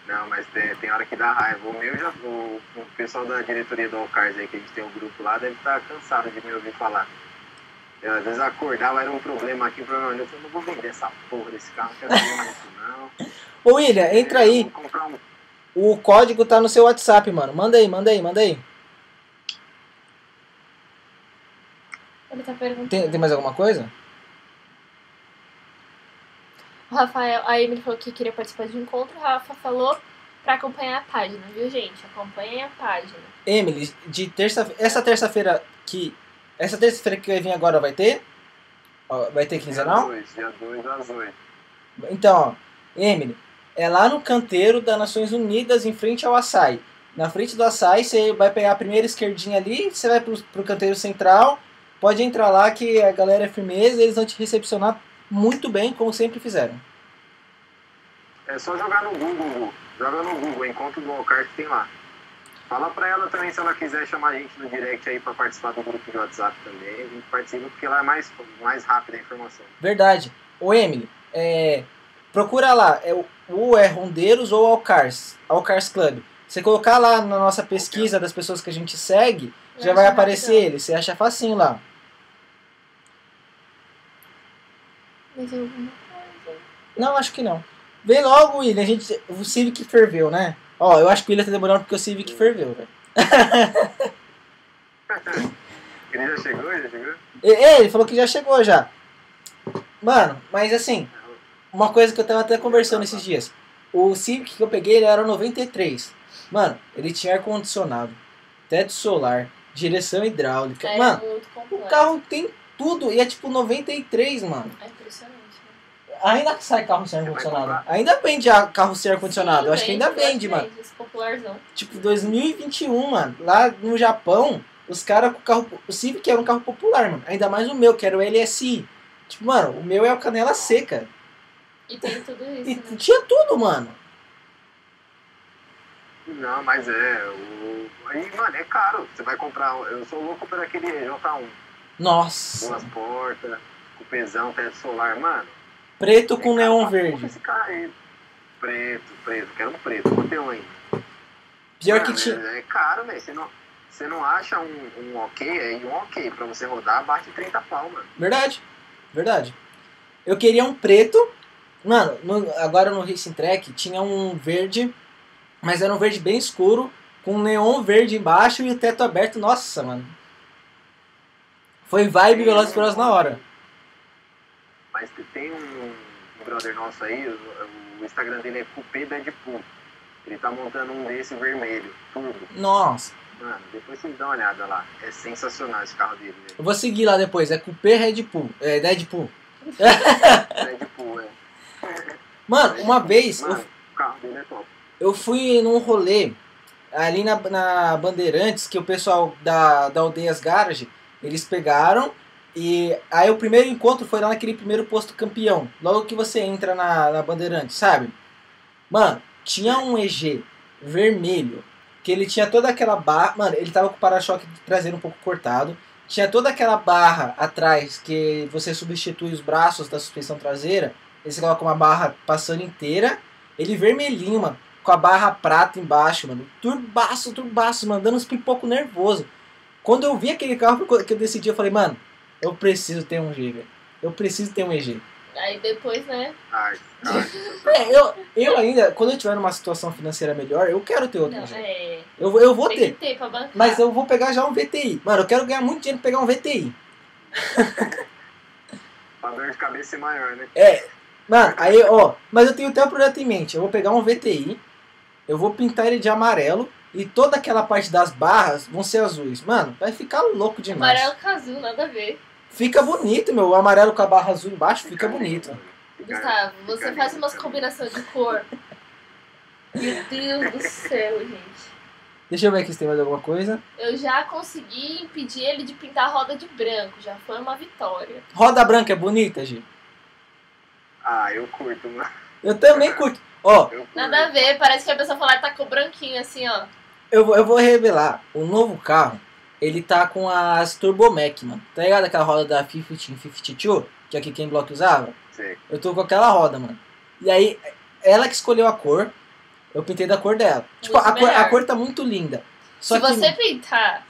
Não, mas tem, tem hora que dá raiva. O meu já. O, o pessoal da diretoria do Alcars aí, que a gente tem um grupo lá, deve estar cansado de me ouvir falar. Eu, às vezes acordava, era um problema aqui, um problema ali. Eu falei, não vou vender essa porra desse carro, não quero vender isso não. Ô, William, entra aí. Vou comprar um. O código tá no seu WhatsApp, mano. Manda aí, manda aí, manda aí. Ele tá perguntando. Tem, tem mais alguma coisa? O Rafael, a Emily falou que queria participar de um encontro. O Rafa falou pra acompanhar a página, viu, gente? Acompanhem a página. Emily, de terça essa terça-feira que essa terça-feira que vai vir agora vai ter? Ó, Vai ter Dia quinzenal? 2, dia 2 às 8. Então, ó, Emily, é lá no canteiro das Nações Unidas, em frente ao açaí. Na frente do açaí, você vai pegar a primeira esquerdinha ali, você vai pro, pro canteiro central, pode entrar lá que a galera é firmeza, eles vão te recepcionar muito bem, como sempre fizeram. É só jogar no Google, joga no Google, encontro do Alcars que tem lá. Fala pra ela também se ela quiser chamar a gente no direct aí pra participar do grupo de WhatsApp também. A gente participa porque lá é mais, mais rápida a informação. Verdade. Ô Emily, é, procura lá, é o, é Rondeiros ou Alcars, Alcars Club. Você colocar lá na nossa pesquisa das pessoas que a gente segue, já Eu vai acho aparecer ele. Você acha facinho lá. Mais alguma coisa? Não, acho que não. Vem logo, William. A gente, o Civic ferveu, né? Ó, eu acho que o William tá demorando porque o Civic ferveu, velho. Ele já chegou? Já chegou? Ele falou que já chegou já. Mano, mas assim, uma coisa que eu tava até conversando esses dias. O Civic que eu peguei, ele era o 93. Mano, ele tinha ar-condicionado, teto solar, direção hidráulica. É Mano, muito o carro tem tudo e é tipo 93, mano. É impressionante, Ainda sai carro sem ar-condicionado. Ainda vende a- carro sem ar-condicionado. Eu acho que ainda vende, vende, mano. Popularzão. Tipo, 2021, mano. Lá no Japão, os caras com o carro. O Civic era um carro popular, mano. Ainda mais o meu, que era o LSI. Tipo, mano, o meu é o canela seca. E tem tudo isso, E né? tinha tudo, mano. Não, mas é. O... Aí, mano, é caro. Você vai comprar. Eu sou louco por aquele J1. Nossa. Duas portas, cupezão, teto solar, mano. Preto com é neon verde. Esse carro aí. Preto, preto. Quero um preto. Vou ter um ainda. Pior que Mano, tinha. É, é caro, velho. Você não, você não acha um, um ok, aí um ok. Pra você rodar, bate 30 pau, mano. Verdade. Verdade. Eu queria um preto. Mano, no- agora no Racing Track tinha um verde, mas era um verde bem escuro, com neon verde embaixo e o teto aberto. Nossa, mano. Foi vibe Velozes Furiosos na hora. Mas tem um, um brother nosso aí, o, o Instagram dele é Coupé Deadpool. Ele tá montando um desse vermelho, tudo. Nossa. Mano, depois vocês dão uma olhada lá. É sensacional esse carro dele, velho. Eu vou seguir lá depois. É Coupé Red Bull. É Deadpool. Deadpool, é. Mano, uma vez eu, Mano, o carro dele é top. eu fui num rolê ali na, na Bandeirantes que o pessoal da, da Aldeias Garage eles pegaram e aí o primeiro encontro foi lá naquele primeiro posto campeão. Logo que você entra na, na Bandeirantes, sabe? Mano, tinha um EG vermelho, que ele tinha toda aquela barra. Mano, ele tava com o para-choque traseiro um pouco cortado. Tinha toda aquela barra atrás que você substitui os braços da suspensão traseira. Ele coloca uma barra passando inteira. Ele vermelhinho, mano. Com a barra prata embaixo, mano. Turbaço, turbaço, mano. Dando uns pipocos nervoso. Quando eu vi aquele carro que eu decidi, eu falei, mano, eu preciso ter um G, velho. Eu preciso ter um EG. Aí depois, né? Ai, ai, É, eu, eu ainda, quando eu tiver numa situação financeira melhor, eu quero ter outro Não, EG. é. Eu, eu vou Tem ter. que ter pra bancar. Mas eu vou pegar já um VTI. Mano, eu quero ganhar muito dinheiro pra pegar um VTI. pra dor de cabeça ser maior, né? É. Mano, aí, ó. Mas eu tenho até um projeto em mente. Eu vou pegar um VTI. Eu vou pintar ele de amarelo. E toda aquela parte das barras vão ser azuis. Mano, vai ficar louco demais. Amarelo com azul, nada a ver. Fica bonito, meu. O amarelo com a barra azul embaixo fica bonito. Gustavo, você faz umas combinações de cor. Meu Deus do céu, gente. Deixa eu ver aqui se tem mais alguma coisa. Eu já consegui impedir ele de pintar a roda de branco. Já foi uma vitória. Roda branca é bonita, Gi. Ah, eu curto, mano. Eu também curto. Ó, curto. Nada a ver, parece que a pessoa falar tá com o branquinho assim, ó. eu, eu vou revelar. O novo carro, ele tá com as Turbomec, mano. Tá ligado aquela roda da 1552? Que é aqui quem Block usava? Sei. Eu tô com aquela roda, mano. E aí, ela que escolheu a cor. Eu pintei da cor dela. Tipo, a cor, a cor tá muito linda. Só Se que você pintar.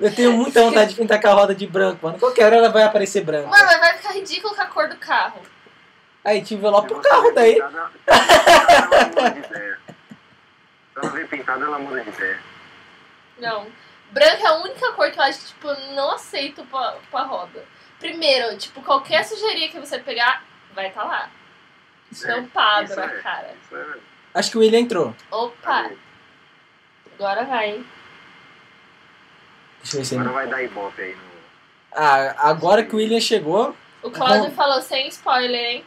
eu tenho muita vontade de pintar com a roda de branco, mano. Qualquer hora ela vai aparecer branca. Mano, mas vai ficar ridículo com a cor do carro. Aí te envelopa você carro daí. pintada, ela muda de ideia. Se ela vê pintada, ela muda de ideia. Não. Branco é a única cor que eu acho que, tipo, não aceito pra, pra roda. Primeiro, tipo, qualquer sujeirinha que você pegar, vai tá lá. Estampado isso na é. cara. Isso é. Acho que o William entrou. Opa, agora vai, hein? Deixa eu ver se ele... Agora vai dar ibope aí no. Ah, agora que o William chegou, O Cláudio Bom. falou sem spoiler, hein?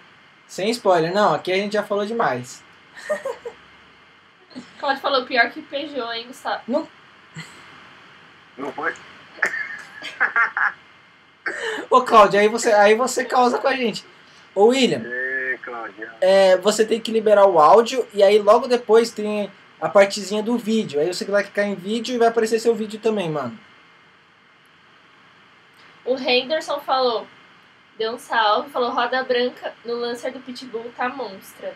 sem spoiler. Não, aqui a gente já falou demais. O Cláudio falou pior que Peugeot, hein, Gustavo? Não pode. Ô, Cláudio, aí você, aí você causa com a gente. Ô, William, Ê, Claudia. é, você tem que liberar o áudio e aí logo depois tem a partezinha do vídeo. Aí você vai clicar em vídeo e vai aparecer seu vídeo também, mano. O Henderson falou, deu um salve, falou roda branca no Lancer do Pitbull tá monstra.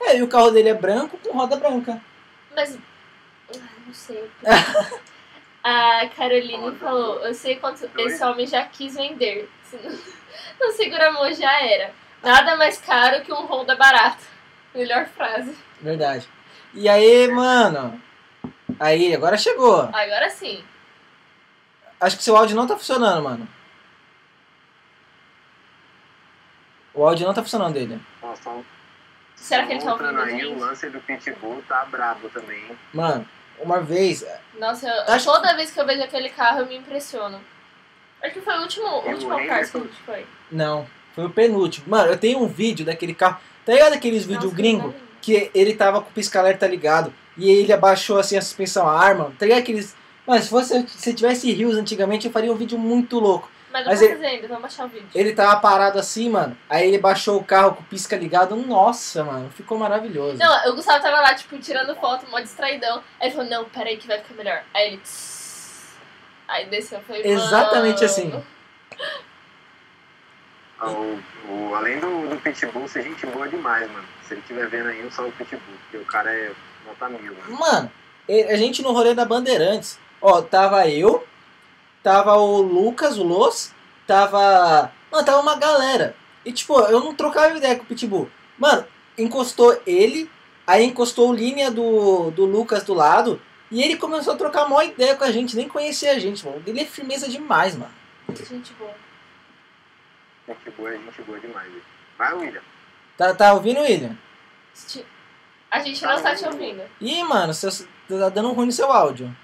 É, e o carro dele é branco com roda branca. Mas, ah, não sei. A Caroline falou, eu sei quanto esse homem já quis vender. Se não, não segura a mão, já era. Nada mais caro que um Honda barato. Melhor frase. Verdade. E aí, mano? Aí, agora chegou. Agora sim. Acho que seu áudio não tá funcionando, mano. O áudio não tá funcionando dele. Só, Será que ele tá ouvindo a aí, o lance do Pitbull tá brabo também, hein? Mano, uma vez. Nossa, eu- Acho toda vez que eu vejo aquele carro eu me impressiono. Acho que foi o último, o o último car que a gente foi. Não, foi o penúltimo. Mano, eu tenho um vídeo daquele carro. Tá ligado aqueles vídeos gringo? que ele tava com o pisca-alerta ligado. E ele abaixou assim a suspensão a arma. Tá ligado aqueles. Mas se fosse se tivesse rios antigamente, eu faria um vídeo muito louco. Mas não Mas tá ele- fazendo, vamos baixar o vídeo. Ele tava parado assim, mano. Aí ele baixou o carro com o pisca ligado. Nossa, mano, ficou maravilhoso. Não, o Gustavo tava lá, tipo, tirando foto, mó distraidão. Aí ele falou, não, peraí que vai ficar melhor. Aí ele. "Tss". Aí desceu, eu falei, Exatamente "Mano". assim. Ah, O, o- além do, do Pitbull, ser gente boa demais, mano. Se ele estiver vendo aí, não só o Pitbull, porque o cara é nota mil, mano. Mano, a gente no rolê da Bandeirantes. Ó, tava eu, tava o Lucas, o Los, tava. Mano, tava uma galera. E tipo, eu não trocava ideia com o Pitbull. Mano, encostou ele, aí encostou o linha do, do Lucas do lado. E ele começou a trocar maior ideia com a gente, nem conhecia a gente, mano. Ele é firmeza demais, mano. Gente boa. Gente boa gente boa demais. Vai, William. Tá, tá ouvindo, William? A gente não está te ouvindo. Ih, mano, seu, tá dando ruim no seu áudio.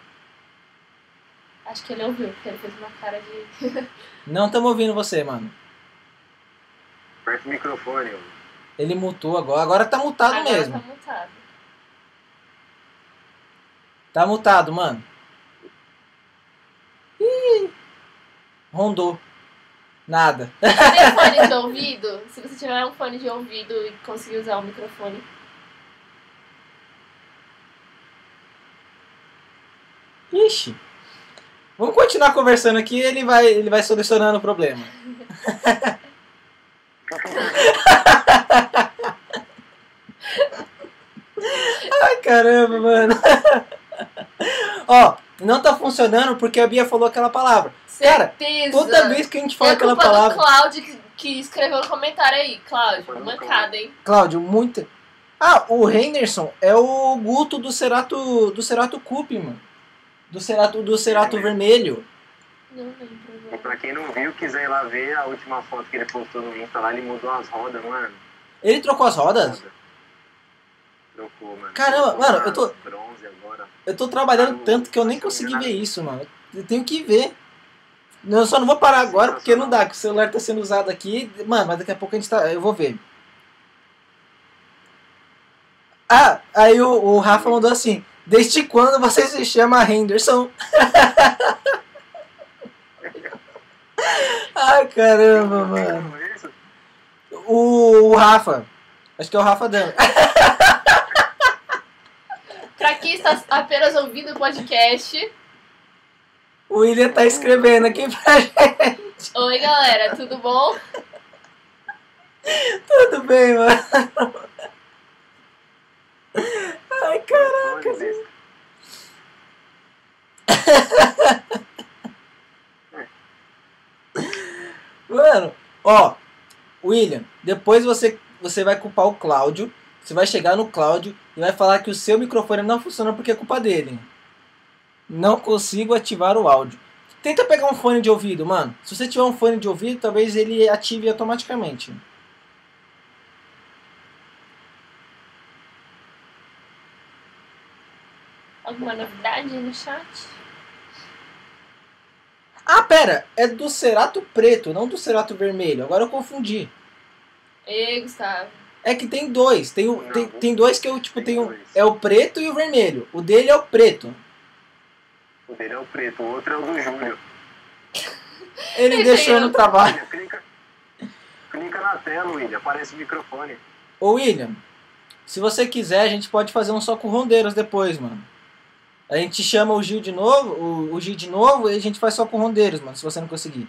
Acho que ele ouviu, porque ele fez uma cara de. Não estamos ouvindo você, mano. Aperta o microfone. Ele mutou agora. Agora tá mutado agora mesmo. Tá mutado. Tá mutado, mano. Ih, rondou. Nada. Você tem fone de ouvido? Se você tiver um fone de ouvido e conseguir usar o microfone. Ixi. Vamos continuar conversando aqui ele vai, ele vai solucionando o problema. Ai, caramba, mano. Ó, não tá funcionando porque a Bia falou aquela palavra. Cara, Certeza. toda vez que a gente fala é aquela culpa palavra. do Cláudio que, que escreveu no comentário aí. Cláudio, mancada, hein? Cláudio, muita. Ah, o Henderson é o Guto do Cerato do Cerato Cup, mano. Do Cerato do Cerato Vermelho. Não lembro. E pra quem não viu, quiser ir lá ver a última foto que ele postou no Insta lá, ele mudou as rodas, mano. Ele trocou as rodas? Trocou, mano. Caramba, Trocou mano, eu tô- Bronze agora. Eu tô trabalhando tanto que eu nem consegui ver isso, mano. Eu tenho que ver. Eu só não vou parar agora porque não dá, que o celular tá sendo usado aqui. Mano, mas daqui a pouco a gente tá. Eu vou ver. Ah, aí o, o Rafa mandou assim. Desde quando você se chama Henderson? Ai, caramba, mano. O, o Rafa. Acho que é o Rafa dando. Pra quem está apenas ouvindo o podcast, O William tá escrevendo aqui pra gente. oi galera, tudo bom? Tudo bem, mano. Ai, caraca. Mano, ó, William, depois você, você vai culpar o Cláudio. Você vai chegar no Cláudio e vai falar que o seu microfone não funciona porque é culpa dele. Não consigo ativar o áudio. Tenta pegar um fone de ouvido, mano. Se você tiver um fone de ouvido, talvez ele ative automaticamente. Alguma novidade no chat? Ah, pera, é do Cerato preto, não do Cerato vermelho. Agora eu confundi. Ei, Gustavo. É que tem dois. Tem, o- Não. tem, tem dois que eu, tipo, Tem tenho. dois. É o preto e o vermelho. O dele é o preto. O dele é o preto, o outro é o do Júlio. Ele deixou é no trabalho. Clica, clica na tela, William, aparece o microfone. Ô William, se você quiser, a gente pode fazer um só com rondeiros depois, mano. A gente chama o Gil de novo, o, o Gil de novo, e a gente faz só com rondeiros, mano, se você não conseguir.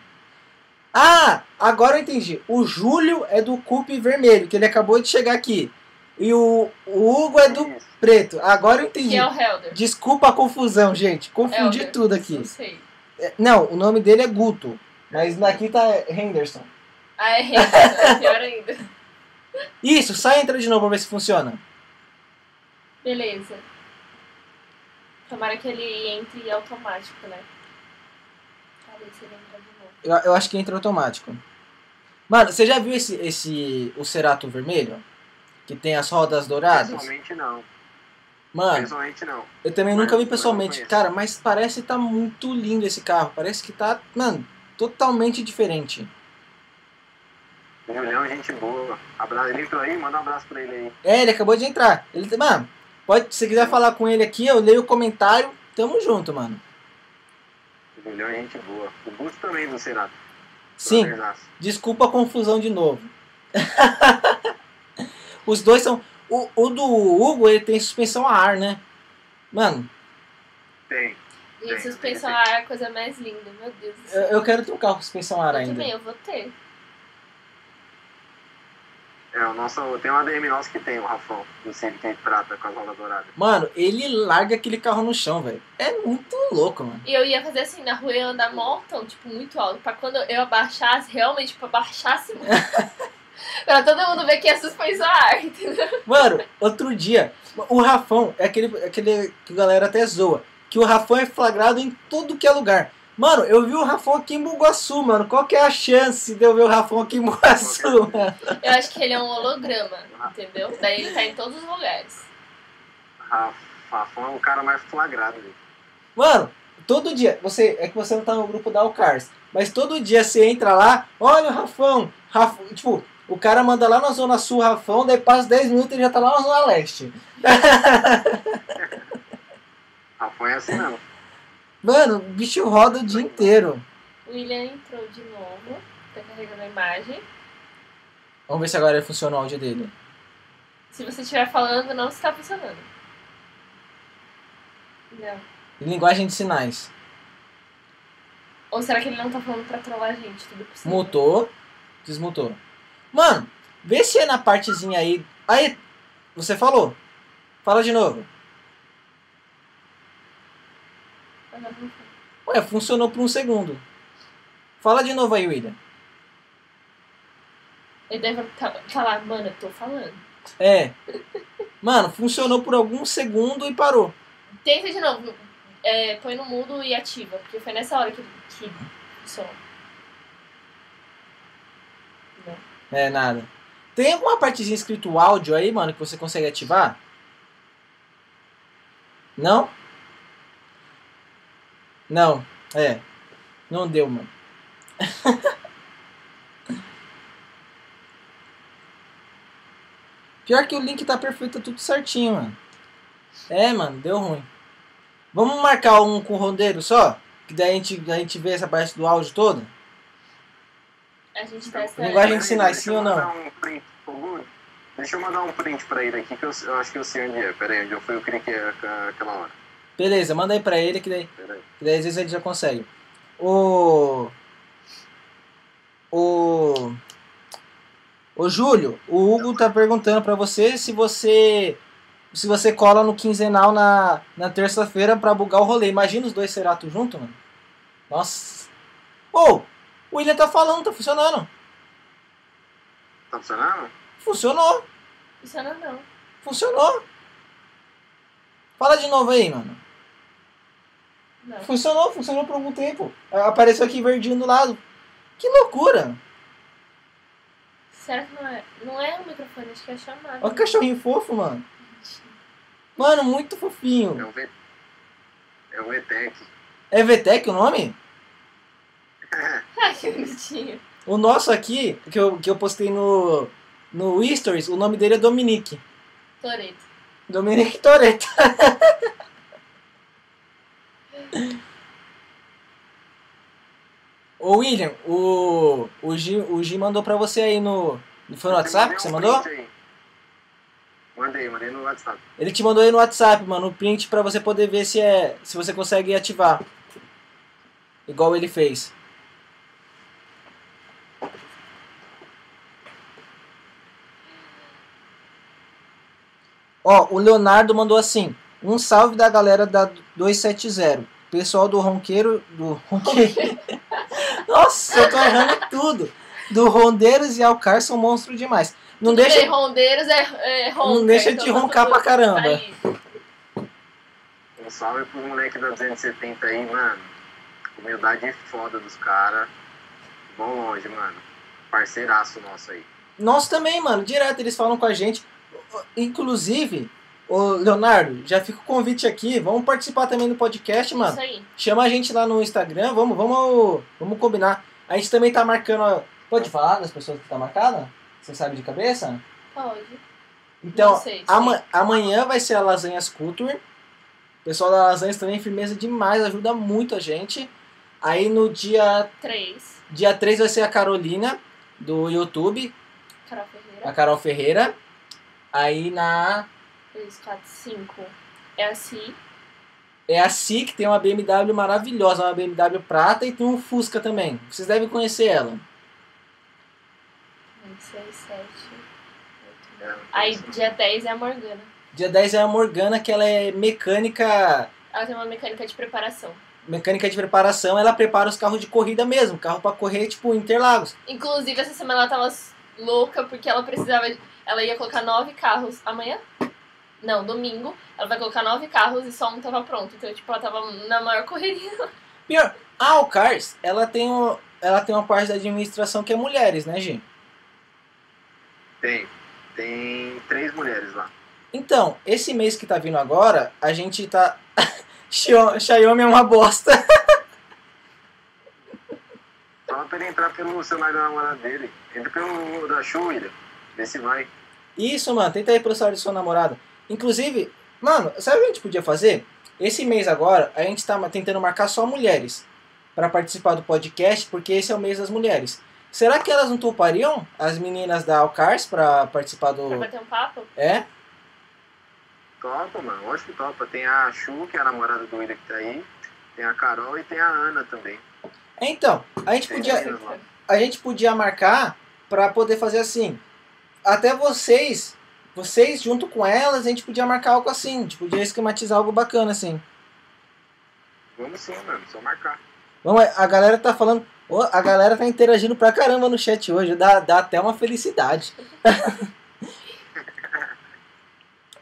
Ah, agora eu entendi. O Júlio é do Cupe vermelho, que ele acabou de chegar aqui. E o, o Hugo é do Isso. preto. Agora eu entendi. Que é o Helder. Desculpa a confusão, gente. Confundi Helder. tudo aqui. Não sei. É, Não, o nome dele é Guto. Mas aqui tá Henderson. Ah, é Henderson, é pior ainda. Isso, sai e entra de novo pra ver se funciona. Beleza. Tomara que ele entre automático, né? Cadê se ele entra de novo? Eu, eu acho que entra automático. Mano, você já viu esse, esse o Cerato vermelho? Que tem as rodas douradas? Pessoalmente não. Mano, Pessoalmente não. eu também Mas- nunca vi pessoalmente. Cara, mas parece que tá muito lindo esse carro. Parece que tá, mano, totalmente diferente. O Julião é gente boa. Abra... Ele entrou aí, manda um abraço pra ele aí. É, ele acabou de entrar. Ele, mano, pode, se quiser falar com ele aqui, eu leio o comentário. Tamo junto, mano. O Julião é gente boa. O Gusto também do Cerato. Sim, desculpa a confusão de novo. Os dois são. O, o do Hugo, ele tem suspensão a ar, né? Mano, Tem. E Tem, suspensão tem. a ar é a coisa mais linda, meu Deus eu, eu quero ter um carro com suspensão a ar Eu ainda. também, eu vou ter. É, o nosso. Tem um ADM nosso que tem, o Rafão, do Civic Prata com as rodas douradas. Mano, ele larga aquele carro no chão, velho. É muito louco, mano. E eu ia fazer assim, na rua eu ia andar montão, tipo, muito alto. Pra quando eu abaixasse, realmente, tipo, abaixasse muito. pra todo mundo ver que é suspensão a ar, entendeu? Mano, outro dia, o Rafão é aquele, aquele que a galera até zoa. Que o Rafão é flagrado em tudo que é lugar. Mano, eu vi o Rafão aqui em Bugaçu, mano. Qual que é a chance de eu ver o Rafão aqui em Bugaçu, mano? Eu acho que ele é um holograma, entendeu? Daí ele tá em todos os lugares. Raf- Rafão é o cara mais flagrado. velho. Mano, todo dia, você é que você não tá no grupo da Alcars, mas todo dia você entra lá, olha o Rafão, Rafão, tipo, o cara manda lá na Zona Sul Rafão, daí passa 10 minutos e ele já tá lá na Zona Leste. Rafão é assim mesmo. Mano, o bicho roda o dia inteiro. O William entrou de novo, tá carregando a imagem. Vamos ver se agora funciona o áudio dele. Se você estiver falando, não está funcionando. Não. Linguagem de sinais. Ou será que ele não tá falando pra trollar a gente? Tudo possível. Mutou. Desmutou. Mano, vê se é na partezinha aí. Aí, você falou. Fala de novo. Agora não foi. Ué, funcionou por um segundo. Fala de novo aí, William. Ele deve tá- falar, mano, eu tô falando. É. Mano, funcionou por algum segundo e parou. Tenta de novo. É, põe no mudo e ativa. Porque foi nessa hora que, que funcionou. Não. É, nada. Tem alguma partezinha escrito áudio aí, mano, que você consegue ativar? Não? Não. É. Não deu, mano. Pior que o link tá perfeito, tá tudo certinho, mano. É, mano, deu ruim. Vamos marcar um com o rondeiro só? Que daí a gente, a gente vê essa parte do áudio toda? A gente testa. Linguagem de sinais, sim Deixa eu ou não? mandar um. Deixa eu mandar um print pra ele aqui, que eu, eu acho que eu sei onde é. Pera aí, onde eu fui, eu cliquei aquela hora. Beleza, manda aí pra ele que daí. Que daí às vezes ele já consegue. O. O. O Júlio, o Hugo tá perguntando pra você se você. Se você cola no quinzenal na, na terça-feira pra bugar o rolê. Imagina os dois Cerato junto, mano. Nossa. Ô, o William tá falando, tá funcionando. Tá funcionando? Funcionou, Funciona não. funcionou. Fala de novo aí, mano. Não. Funcionou, funcionou por algum tempo. Apareceu aqui verdinho do lado. Que loucura! Será que não é? Não é o microfone, acho que é a chamada. Olha que cachorrinho fofo, mano. Mano, muito É fofinho. V. É o VTEC. É VTEC o nome? Ai, que bonitinho. O nosso aqui, que eu, que eu postei no, no Stories, o nome dele é Dominique. Toreto. Dominique Toretto. Ô William, o, o, Gi, o Gi mandou pra você aí no. Foi no WhatsApp que você um mandou? Mandei, mandei no WhatsApp. Ele te mandou aí no WhatsApp, mano, o print pra você poder ver se é. se você consegue ativar. Igual ele fez. Ó, o Leonardo mandou assim: um salve da galera da 270. Pessoal do Ronqueiro. Do Ronqueiro. Nossa, eu tô errando tudo. Do Rondeiros e Alcar são monstros demais. Não Tudo deixa, bem, rondeiros é, é ronca, não deixa então de tá roncar pra caramba. aí. Um salve pro moleque da 270 aí, mano. Humildade foda dos caras. Vão longe, mano. Parceiraço nosso aí. Nós também, mano. Direto eles falam com a gente. Inclusive, ô Leonardo, já fica o convite aqui. Vamos participar também do podcast, mano. Isso aí. Chama a gente lá no Instagram. Vamos, vamos, vamos combinar. A gente também tá marcando. ó, Pode falar das pessoas que tá marcada? Você sabe de cabeça? Pode. Então, Não sei, ama- amanhã vai ser a Lasanhas Culture. O pessoal da Lasanhas também, firmeza demais, ajuda muito a gente. Aí no dia, Três. dia 3 vai ser a Carolina, do YouTube, Carol a Ferreira. Carol Ferreira. Aí na. Três, quatro, cinco. É assim. É a Si, que tem uma BMW maravilhosa, uma BMW prata e tem um Fusca também. Vocês devem conhecer ela. Seis, sete, oito, É, nove. Aí, dia 10 é a Morgana. Dia 10 é a Morgana, que ela é mecânica. Ela tem uma mecânica de preparação. Mecânica de preparação, ela prepara os carros de corrida mesmo, carro pra correr tipo Interlagos. Inclusive, essa semana ela tava louca porque ela precisava. Ela ia colocar nove carros amanhã? Não, domingo. Ela vai colocar nove carros e só um tava pronto. Então, tipo, ela tava na maior correria. Pior, a Alcars, ela tem, um, ela tem uma parte da administração que é mulheres, né, Gi? Tem. Tem três mulheres lá. Então, esse mês que tá vindo agora, a gente tá. Xiaomi é uma bosta. Fala pra ele entrar pelo celular da namorada dele. Entra pelo da show, William. Vê se vai. Isso, mano, tenta aí pro celular de sua namorada. Inclusive, mano, sabe o que a gente podia fazer? Esse mês agora, a gente tá tentando marcar só mulheres pra participar do podcast, porque esse é o mês das mulheres. Será que elas não topariam, as meninas da Alcars, pra participar do. Pra bater um papo. É? Topa, mano. Lógico que topa. Tem a Chu, que é a namorada do William que tá aí. Tem a Carol e tem a Ana também. Então, a gente Tem podia, a gente podia marcar pra poder fazer assim. Até vocês, vocês junto com elas, a gente podia marcar algo assim. A gente podia esquematizar algo bacana assim. Vamos sim, mano. Só marcar. Vamos, a galera tá falando. A galera tá interagindo pra caramba no chat hoje. Dá, dá até uma felicidade.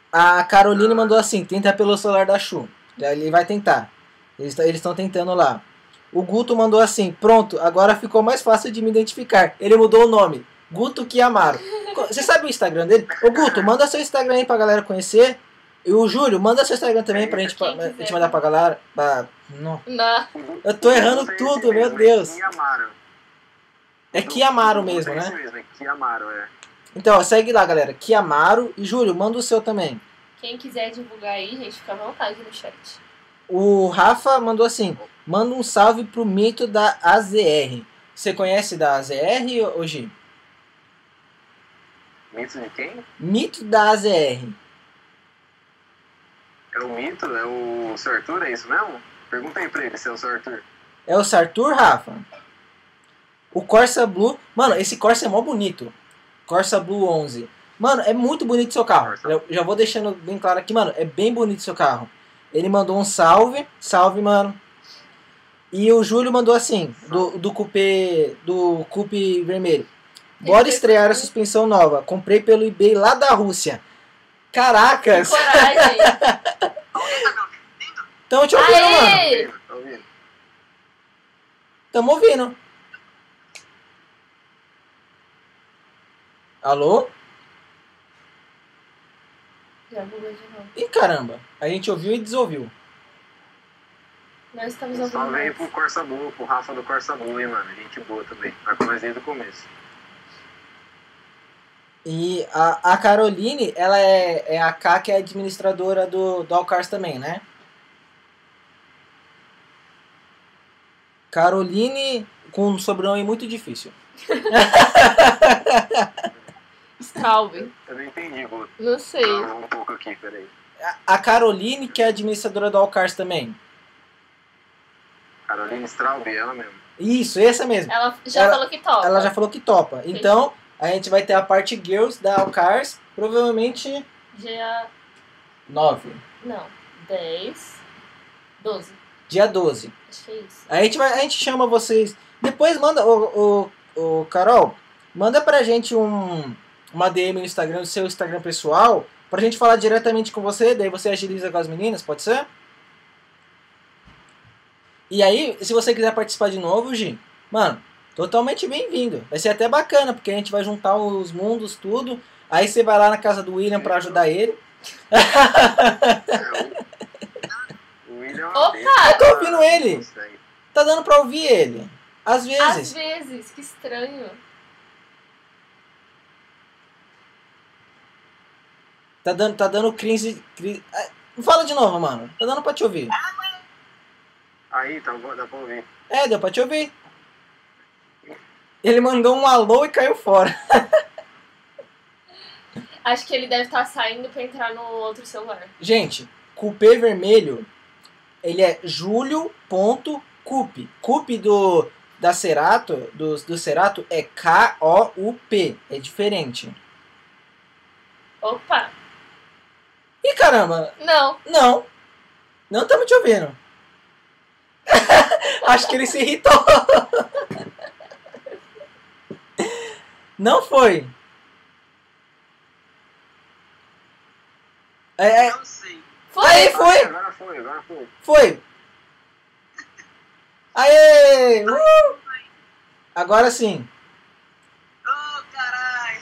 a Caroline mandou assim: tenta pelo celular da Chu. Ele vai tentar. Eles estão tentando lá. O Guto mandou assim: pronto, agora ficou mais fácil de me identificar. Ele mudou o nome. Guto Kiamaro. Você sabe o Instagram dele? Ô Guto, manda seu Instagram aí pra galera conhecer. E o Júlio, manda seu Instagram também pra gente, pra, quiser. gente mandar pra galera. Pra... Não. Na... Eu tô errando Não tudo, meu mesmo, Deus. É Kiamaro. É Kiamaro Não mesmo, né? mesmo, é Kiamaro, é. Então, ó, segue lá, galera. Kiamaro. E Júlio, manda o seu também. Quem quiser divulgar aí, gente, fica à vontade no chat. O Rafa mandou assim: manda um salve pro mito da AZR. Você conhece da AZR, hoje? Mito de quem? Mito da AZR. É o Mito? É o Sr. Arthur, é isso mesmo? Pergunta aí pra ele se é o Sr. Arthur. É o Sartur, Rafa? O Corsa Blue. Mano, esse Corsa é mó bonito. Corsa Blue 11. Mano, é muito bonito seu carro. Eu já vou deixando bem claro aqui, mano. É bem bonito seu carro. Ele mandou um salve. Salve, mano. E o Júlio mandou assim, do, do cupê. Do cupê vermelho. Bora estrear a suspensão nova. Comprei pelo eBay lá da Rússia. Caracas! Coragem! Tamo te ouvindo, mano. Aê! Tá ouvindo? Tamo ouvindo. Alô? Já bugou de novo. Ih, caramba. A gente ouviu e desouviu. Nós estamos ouvindo salve aí pro Corsa Blue, pro Rafa do Corsa Blue, hein, mano. Gente boa também. Tá com nós desde o começo. E a, a Caroline, ela é, é a K que é administradora do, do Alcars também, né? Caroline com um sobrenome muito difícil. Straube. Eu não entendi, vou Não sei. um pouco aqui, peraí. A, a Caroline que é administradora do Alcars também. Carolina Straub, ela mesmo. Isso, essa mesmo. Ela já Ela- falou que topa. Ela já falou que topa. Então, a gente vai ter a parte Girls da Alcars, provavelmente Dia. 9. Não. 10. 12. Dia 12. Acho que é isso. A gente, vai, a gente chama vocês. Depois manda, o, o, o Carol, manda pra gente um, uma DM no Instagram, do seu Instagram pessoal, pra gente falar diretamente com você, daí você agiliza com as meninas, pode ser? E aí, se você quiser participar de novo, Gi, mano, totalmente bem-vindo. Vai ser até bacana, porque a gente vai juntar os mundos, tudo. Aí você vai lá na casa do William pra ajudar ele. É, o, William Opa! Eu tô ouvindo ele. Tá dando pra ouvir ele. Às Às vezes. vezes, que estranho. Tá dando, tá dando crise. cri- Ah, Fala de novo, mano. Tá dando pra te ouvir. Aí, tá bom, dá pra ouvir. É, deu pra te ouvir. Ele mandou um alô e caiu fora. Acho que ele deve estar saindo pra entrar no outro celular. Gente, cupê vermelho, ele é julio.cup. Cup do da Cerato, do, do Cerato é K-O-U-P. É diferente. Opa! Ih, caramba, Não. não. Não estamos te ouvindo. Acho que ele se irritou. Não foi. É, é, Não sei. Foi! Aí, foi. Agora foi, agora foi. Foi! Aê! Uh! Agora sim. Ô, caralho.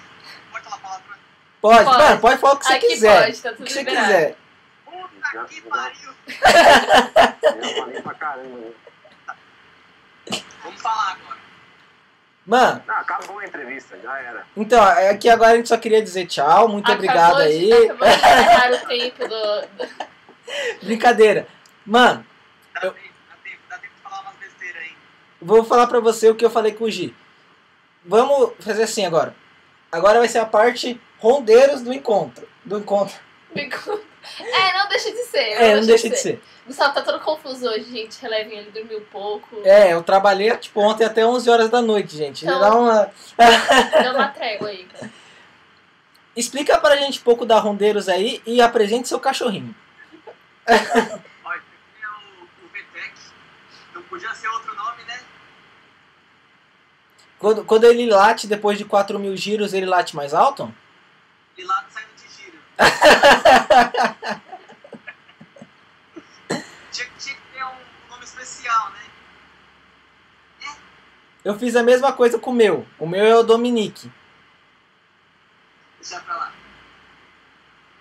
Pode falar a palavra? Pode, Pode. mano, pode falar o que você Aqui quiser. pode, tá o tudo que você quiser. Puta que pariu. Eu falei pra caramba. Vamos falar agora. Mano, Não, acabou a entrevista, já era. então, é que agora a gente só queria dizer tchau. Muito Acabou obrigado de- aí. Acabou de o tempo do. do- Brincadeira. Mano, Dá Eu- tempo, dá tempo, dá tempo de falar umas besteiras aí. vou falar pra você o que eu falei com o Gi. Vamos fazer assim agora. Agora vai ser a parte rondeiros do encontro. Do encontro. É, não deixa de ser. É, não deixa de ser. Gustavo tá todo confuso hoje, gente. Relevem, ele dormiu pouco. É, eu trabalhei tipo ontem até 11 horas da noite, gente. Então- Dá uma... Dá uma trégua aí. Explica pra gente um pouco da Rondeiros aí e apresente seu cachorrinho. Olha, tem o, o VTEC. Não podia ser outro nome, né? Quando, quando ele late depois de 4 mil giros, ele late mais alto? Ele de giro. Tinha, tinha que ter um nome especial, né? Eu fiz a mesma coisa com o meu. O meu é o Dominique. Deixa pra lá.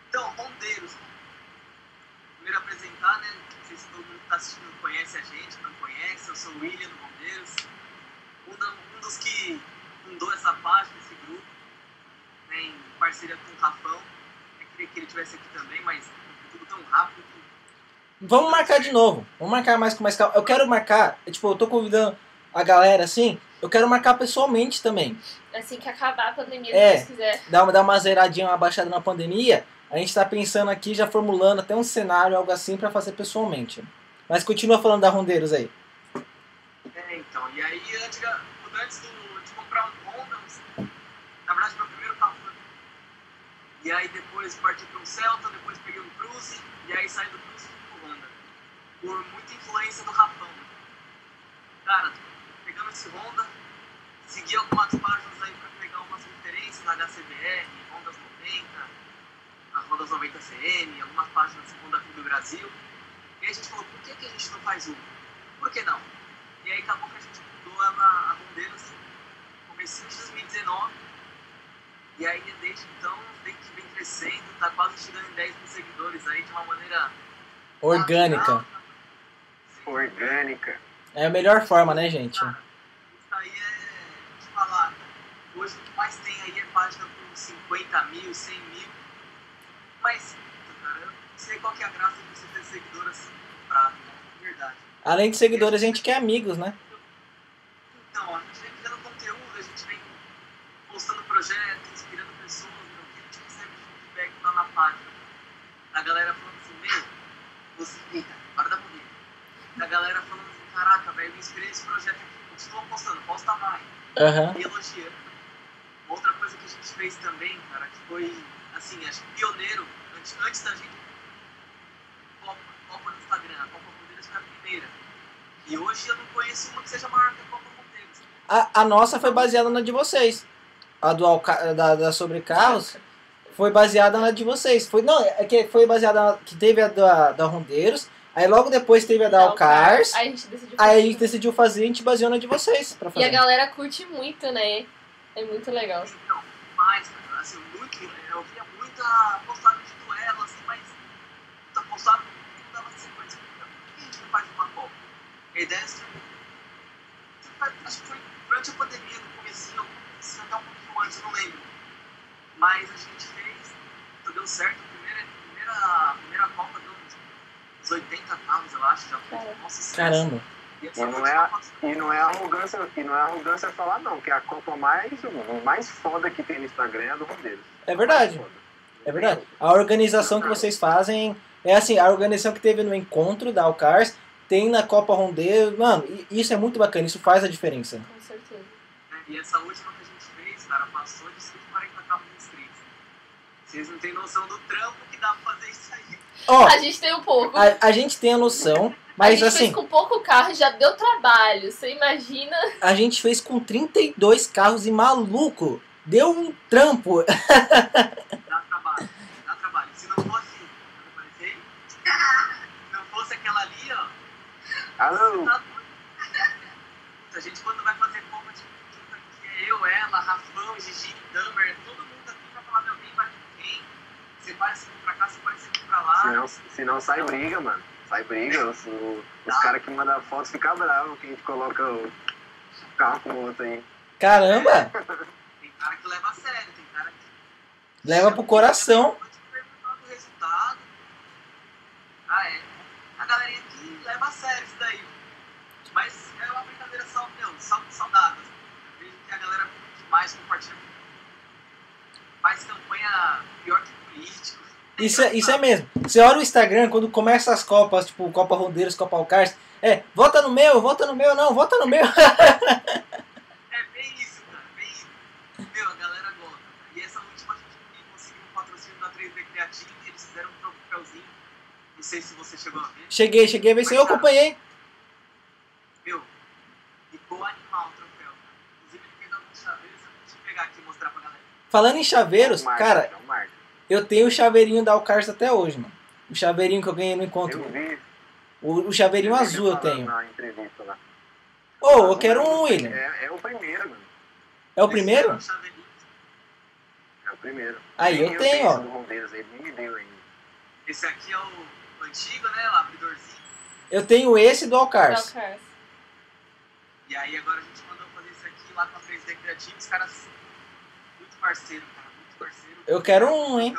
Então, Rondeiros. Primeiro apresentar, né? Não sei se todo mundo que tá assistindo conhece a gente, não conhece. Eu sou o William do Rondeiros. Um, um dos que fundou essa página, esse grupo, né, em parceria com o Rafão. Eu queria que ele estivesse aqui também, mas tudo tão rápido que Vamos marcar de novo. Vamos marcar mais com mais calma. Eu quero marcar, tipo, eu tô convidando a galera assim, eu quero marcar pessoalmente também. Assim que acabar a pandemia, É. se Deus quiser. Dar uma, dar uma zeradinha, uma baixada na pandemia. A gente tá pensando aqui, já formulando até um cenário, algo assim, pra fazer pessoalmente. Mas continua falando da Rondeiros aí. É, então, e aí antes, antes do, de comprar um Honda, na verdade meu primeiro carro foi. E aí depois parti para um Celta, depois peguei um Cruze, e aí saí do Cruze e pro Honda. Por muita influência do Rafão. Cara, pegando esse Honda, segui algumas páginas aí para pegar umas referências na HCBR, Hondas 90, nas Hondas 90 CM, algumas páginas Honda Clube do Brasil. E aí a gente falou, por que, que a gente não faz um? Por que não? E aí acabou que a gente mudou a Rondeiros comecinho de 2019. E aí desde então vem, que vem crescendo, tá quase chegando em 10 mil seguidores aí de uma maneira Orgânica. natural. Orgânica. É a melhor forma, né, gente? Cara, isso aí é de falar. Hoje o que mais tem aí é página com 50 mil, 100 mil. Mas, cara, eu não sei qual que é a graça de você ter seguidor assim, pra verdade. Além de seguidores, a gente quer amigos, né? Então, a gente vem criando conteúdo, a gente vem postando projetos, inspirando pessoas, então, que a gente recebe de feedback lá na página. A galera falando assim, meu, você, eita, para da bonita. A galera falando assim, caraca, velho, eu inspirei esse projeto aqui, continua postando, posta mais. Aham. E elogiando. Outra coisa que a gente fez também, cara, que foi, assim, acho que pioneiro, antes, antes da gente, Copa, Copa no Instagram, a Copa Poderes foi a primeira. E hoje eu não conheço uma que seja maior que a Copa Poderes. A, a nossa foi baseada na de vocês. A do da, da sobre carros foi baseada na de vocês. Foi, não, é que foi baseada na, que teve a da, da Rondeiros, aí logo depois teve a da Alcars, Aí a gente decidiu aí a fazer. gente decidiu fazer e a gente baseou na de vocês pra E a fazer. galera curte muito, né? É muito legal. Então, mais, cara, assim, muito, eu via muita postagem de duelo, assim, mas muita postagem que não dava sequência. Por que a gente não faz uma Copa? A ideia é assim, acho que foi durante a pandemia, no comecinho, se até um pouquinho antes, eu não lembro. Mas a gente fez, deu certo, a primeira, primeira, a primeira Copa deu uns 80 carros, eu acho, já foi um sucesso. Caramba. E, E não é- E não é arrogância, e não é arrogância falar não, que a Copa mais, mais foda que tem no Instagram é a do Rondeiros. É verdade. É verdade. A organização que vocês fazem é assim, a organização que teve no encontro da Alcars tem na Copa Rondeiros. Mano, isso é muito bacana, isso faz a diferença. Com certeza. né? E essa última que a gente fez, cara, passou de 140 carros inscritos. Vocês não têm noção do trampo que dá pra fazer isso aí. Ó, A gente tem um pouco. a, a gente tem a noção, a mas gente assim, fez com pouco carro e já deu trabalho. Você imagina? a gente fez com 32 carros e maluco, deu um trampo. Dá trabalho, dá trabalho. Se não fosse, aparecer, se não fosse aquela ali, ó, Alô, tá doido. A gente quando vai fazer compra de que é eu, ela, Rafão, Gigi, Dumber, todo mundo aqui pra falar, meu, quem vai com quem? Você vai se pra cá, você vai se pra lá. senão, senão sai briga, mano. Sai briga. Os, os caras que mandam fotos ficam bravos que a gente coloca o carro com o outro aí. Caramba, Tem cara que leva a sério, tem cara que leva pro coração. Pode perguntar do resultado. Ah, é. A galerinha que leva a sério isso daí. Mas é uma brincadeira saudável. Eu vejo que a galera que mais compartilha faz campanha pior que político. Isso é, isso é mesmo. Você olha o Instagram, quando começa as copas, tipo Copa Rondeiros, Copa Alcars, é, vota no meu, vota no meu, não, vota no meu. É bem isso, cara, bem isso. Meu, a galera gosta. E essa última a gente conseguiu um patrocínio da 3D Creative e eles fizeram um troféuzinho. Não sei se você chegou a ver. cheguei, cheguei a ver se eu acompanhei. Meu, ficou animal o troféu, cara. Inclusive ele fez alguns chaveiros, eu vou te pegar aqui e mostrar pra galera. Falando em chaveiros, É marketing, cara, é eu tenho o chaveirinho da Alcars até hoje, mano. O chaveirinho que eu ganhei no encontro. Eu vi. O, o chaveirinho vi azul eu tenho. Na entrevista lá. Ô, eu quero um, William. É, é o primeiro, mano. É o primeiro? Esse é. É o primeiro. Aí, Nem eu tenho, esse ó. Esse aqui é o antigo, né? O abridorzinho. Eu tenho esse do Alcars. Cars. E aí agora a gente mandou fazer isso aqui lá com a 3D Creative. Os caras parceiro, cara. Muito parceiro. Eu quero um, hein?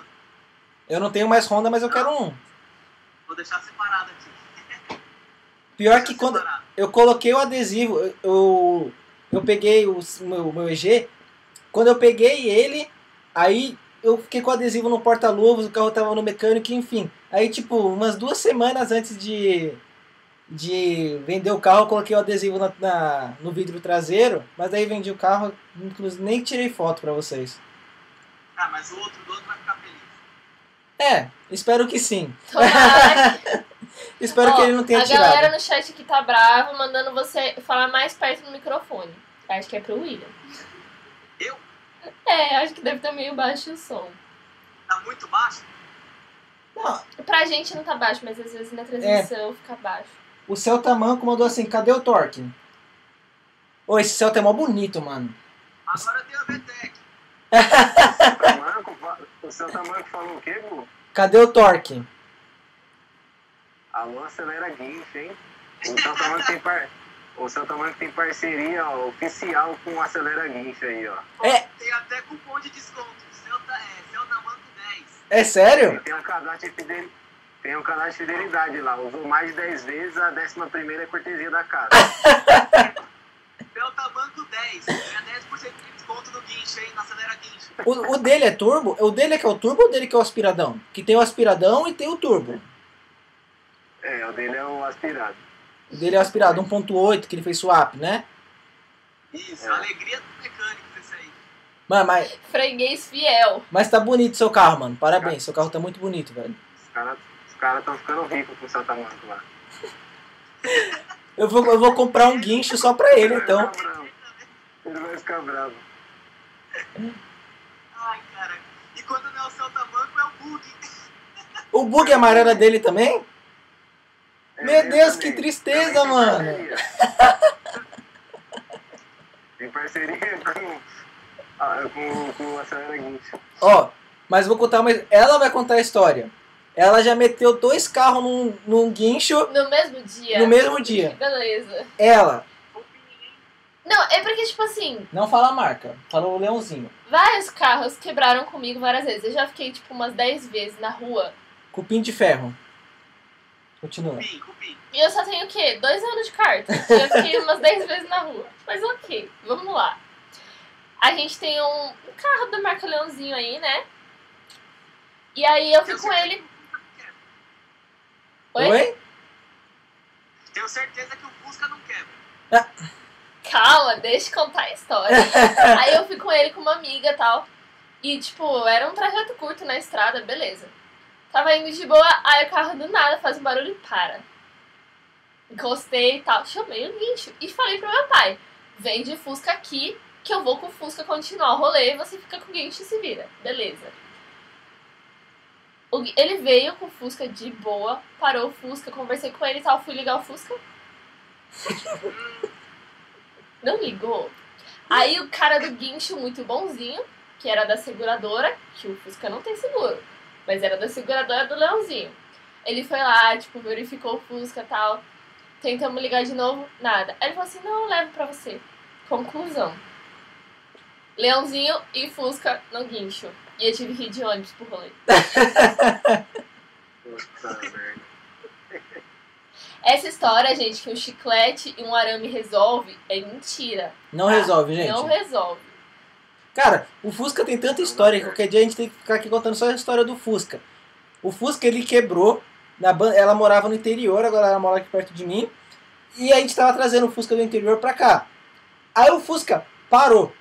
Eu não tenho mais Honda, mas eu quero um. Vou deixar separado aqui. Pior que quando separado. eu coloquei o adesivo, eu, eu, eu peguei o meu, meu EG, quando eu peguei ele, aí eu fiquei com o adesivo no porta-luvas, o carro tava no mecânico, enfim. Aí, tipo, umas duas semanas antes de, de vender o carro, coloquei o adesivo na, na- no vidro traseiro, mas aí vendi o carro, inclusive nem tirei foto pra vocês. Ah, mas o outro do outro vai ficar feliz. É, espero que sim. Espero Ó, que ele não tenha a tirado. galera no chat aqui tá bravo, mandando você falar mais perto do microfone. Acho que é pro William. Eu? É, acho que deve estar meio baixo o som. Tá muito baixo? Não, Pra gente não tá baixo, mas às vezes na transmissão fica baixo. O Celta Manco mandou assim, cadê o Torque? Ô, esse Celta é mó bonito, mano. Agora tem a VTEC. O seu tamanco falou o quê, Gu? Cadê o Torque? Alô, acelera guincho, hein? O seu tamanco tem, par... o seu tamanco tem parceria ó, oficial com o Acelera Guincho aí, ó. É. Tem até cupom de desconto. Celta, é, Celta Manco 10. É sério? Tem um cadastro de fidelidade. Tem um cadastro de fidelidade lá. Usou mais de 10 vezes, a 11 primeira é cortesia da casa. Celta Manco 10. Ganha 10% de desconto no guincho, hein? Na Acelera Guincho. O, o dele é turbo? O dele é que é o turbo ou o dele que é o aspiradão? Que tem o aspiradão e tem o turbo. É, o dele é o aspirado. O dele é o aspirado 1.8, que ele fez swap, né? Isso, É. alegria dos mecânicos esse aí. Mano, mas, Freguês fiel. mas tá bonito seu carro, mano. Parabéns, seu carro tá muito bonito, velho. Os caras os cara estão ficando ricos com o seu tamanco lá. Eu vou, eu vou comprar um guincho só pra ele, então. Ele vai ficar bravo. Ai, cara. E quando não é o Celta Manco, é o Bug. O bug amarelo é dele também? É, Meu Deus, também. que tristeza, Também tem mano. parceria. Tem parceria com, ah, com, com o Acelera Guincho. Ó, mas vou contar mais. Ela vai contar a história. Ela já meteu dois carros num, num guincho No mesmo dia. no mesmo dia. Beleza. Ela, Não, é porque, tipo assim, não fala a marca, falou o Leãozinho. vários carros quebraram comigo várias vezes. Eu já fiquei, tipo, umas 10 vezes na rua. Cupim de ferro. Continua. Cupim, cupim. E eu só tenho o quê? Dois anos de carta. Eu fiquei umas 10 vezes na rua. Mas ok, vamos lá. A gente tem um, um carro da marca Leãozinho aí, né? E aí eu fui com certeza ele. que o Fusca não quebra. Oi? Oi? Tenho certeza que o Fusca não quebra. Calma, deixa eu contar a história. aí eu fui com ele com uma amiga e tal. E, tipo, era um trajeto curto na estrada, beleza. Tava indo de boa, aí o carro do nada faz um barulho e para. Encostei e tal. Chamei o guincho e falei pro meu pai: vem de Fusca aqui, que eu vou com o Fusca continuar o rolê e você fica com o guincho e se vira. Beleza. Ele veio com o Fusca de boa, parou o Fusca, conversei com ele e tal, fui ligar o Fusca. Não ligou. Aí o cara do guincho, muito bonzinho, que era da seguradora, que o Fusca não tem seguro, mas era da seguradora do Leãozinho. Ele foi lá, tipo, verificou o Fusca e tal. Tentamos ligar de novo, nada. Aí ele falou assim: não, eu levo pra você. Conclusão: Leãozinho e Fusca no guincho. E eu tive que ir de ônibus pro rolê. Puta merda. Essa história, gente, que um chiclete e um arame resolve, é mentira. Não resolve, gente. Não resolve. Cara, o Fusca tem tanta história que qualquer dia a gente tem que ficar aqui contando só a história do Fusca. O Fusca ele quebrou. Na ban- ela morava no interior, agora ela mora aqui perto de mim. E a gente tava trazendo o Fusca do interior pra cá. Aí o Fusca parou.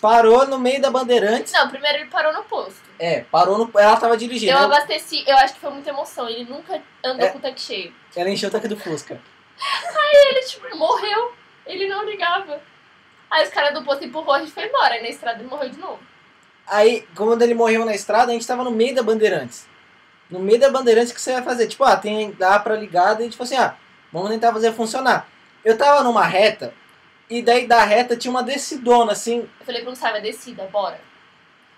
Parou no meio da Bandeirantes. Não, primeiro ele parou no posto. É, parou no. Ela tava dirigindo. Eu abasteci, eu acho que foi muita emoção. Ele nunca andou É. com o tanque cheio. Ela encheu o tanque do Fusca. Ele, tipo, morreu. Ele não ligava. Aí os caras do posto empurrou, a gente foi embora. Aí na estrada ele morreu de novo. Aí, quando ele morreu na estrada, a gente tava no meio da Bandeirantes. No meio da Bandeirantes, o que você vai fazer? Tipo, ah, tem dá pra ligar, daí tipo assim, ah, vamos tentar fazer funcionar. Eu tava numa reta, e daí da reta tinha uma descidona, assim. Eu falei pro Gustavo, é descida, bora.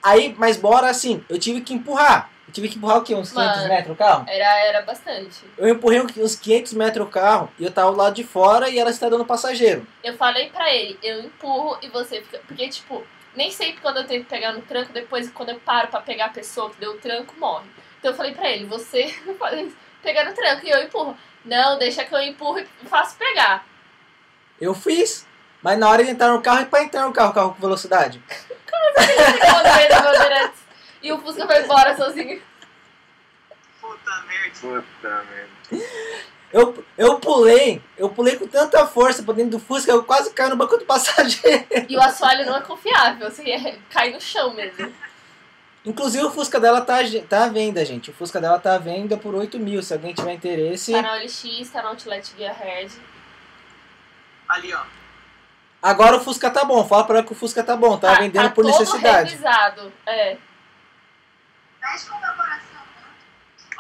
Aí, mas bora assim, eu tive que empurrar. Eu tive que empurrar o quê? Uns 500 Mano. metros o carro? Era, era bastante. Eu empurrei uns 500 metros o carro, e eu tava do lado de fora, e ela está dando passageiro. Eu falei pra ele, eu empurro e você fica. Porque, tipo, nem sempre quando eu tento pegar no tranco, depois quando eu paro pra pegar a pessoa que deu o tranco, morre. Então eu falei pra ele, você pegar no tranco e eu empurro. Não, deixa que eu empurro e faço pegar. Eu fiz, mas na hora de entrar no carro, e pra entrar no carro, carro com velocidade? Bandeirantes. E o Fusca foi embora sozinho. Puta merda. Puta merda. Eu, eu pulei, eu pulei com tanta força pra dentro do Fusca, eu quase caí no banco do passageiro. E o assoalho não é confiável, você ia cair no chão mesmo. Inclusive o Fusca dela tá, tá à venda, gente. O Fusca dela tá à venda por 8 mil. Se alguém tiver interesse. Tá na OLX, tá na Outlet Guia Herd. Ali, ó. Agora o Fusca tá bom. Fala pra ela que o Fusca tá bom. Tá, vendendo tá por todo necessidade. revisado. É. Né?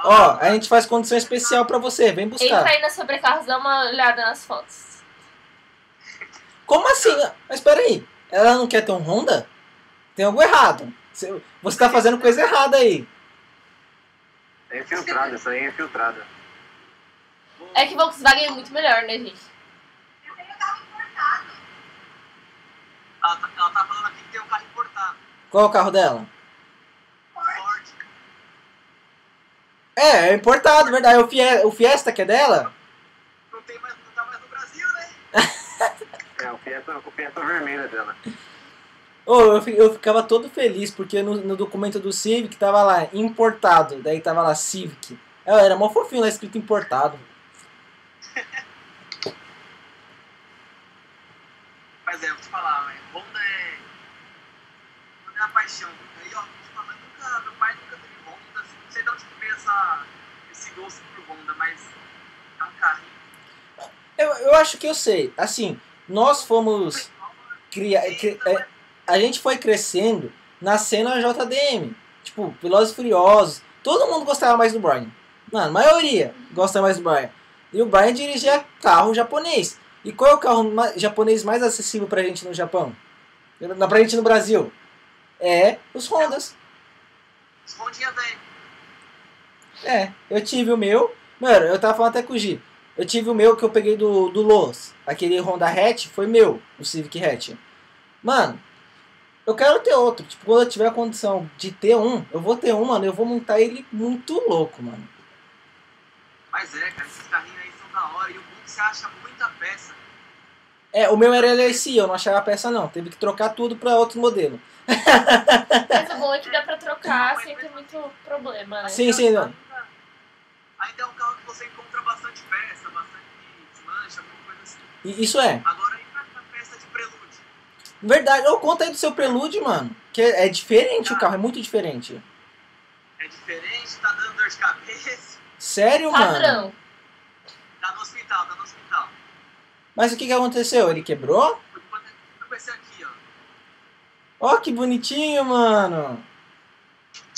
Ó, a gente faz condição especial pra você. Vem buscar. Entra aí na Sobrecarros, dá uma olhada nas fotos. Como assim? Mas espera aí. Ela não quer ter um Honda? Tem algo errado. Você- tá fazendo coisa errada aí. É infiltrada, essa aí é infiltrada. É que Volkswagen é muito melhor, né, gente? Eu tenho carro importado. Ela tá, ela tá falando aqui que tem um carro importado. Qual é o carro dela? Ford. É, é importado, verdade. O, Fie- o Fiesta que é dela? Não, tem mais, não tá mais no Brasil, né? É, o Fiesta, o Fiesta vermelha dela. Ô, eu, eu ficava todo feliz, porque no, no documento do Civic tava lá, importado. Daí tava lá, Civic. É, Era mó fofinho lá escrito importado. Mas é, vou te falar, velho. Honda é. Honda é a paixão. Aí, ó, vou te falar, nunca, meu pai nunca teve Honda. assim, Não sei de onde veio essa, esse gosto por Honda, mas é um carrinho. Eu, eu acho que eu sei. Assim, nós fomos. Cria, cri- é, a gente foi crescendo na cena JDM. Tipo, Velozes Furiosos. Todo mundo gostava mais do Brian. Não, a maioria gosta mais do Brian. E o Brian dirigia carro japonês. E qual é o carro japonês mais acessível pra gente no Japão? Pra gente no Brasil? É os Hondas. Os Rondinha velho. É, eu tive o meu. Mano, eu tava falando até com o Gi. Eu tive o meu que eu peguei do, do Lowe's. Aquele Honda Hatch foi meu, o Civic Hatch. Mano, eu quero ter outro. Tipo, quando eu tiver a condição de ter um, eu vou ter um, mano. Eu vou montar ele muito louco, mano. Mas é, cara, esses carrinhos aí são da hora. E o bom é que você acha muita peça. É, o meu era LSI, eu não achava a peça não. Teve que trocar tudo pra outro modelo. Mas o bom é que dá pra trocar sem ter muito problema, né? Sim, sim, não. Ainda, é um carro que você encontra bastante peça, bastante desmancha, alguma coisa assim. Isso é. Agora aí pra pra peça de prelúdio. Verdade. Ô, conta aí do seu Prelude, mano. Que é, é diferente o carro, é muito diferente. É diferente, tá dando dor de cabeça. Sério, mano? Padrão. Tá no hospital, tá no hospital. Mas o que, que aconteceu? Ele quebrou? Aqui, ó. Ó, que bonitinho, mano.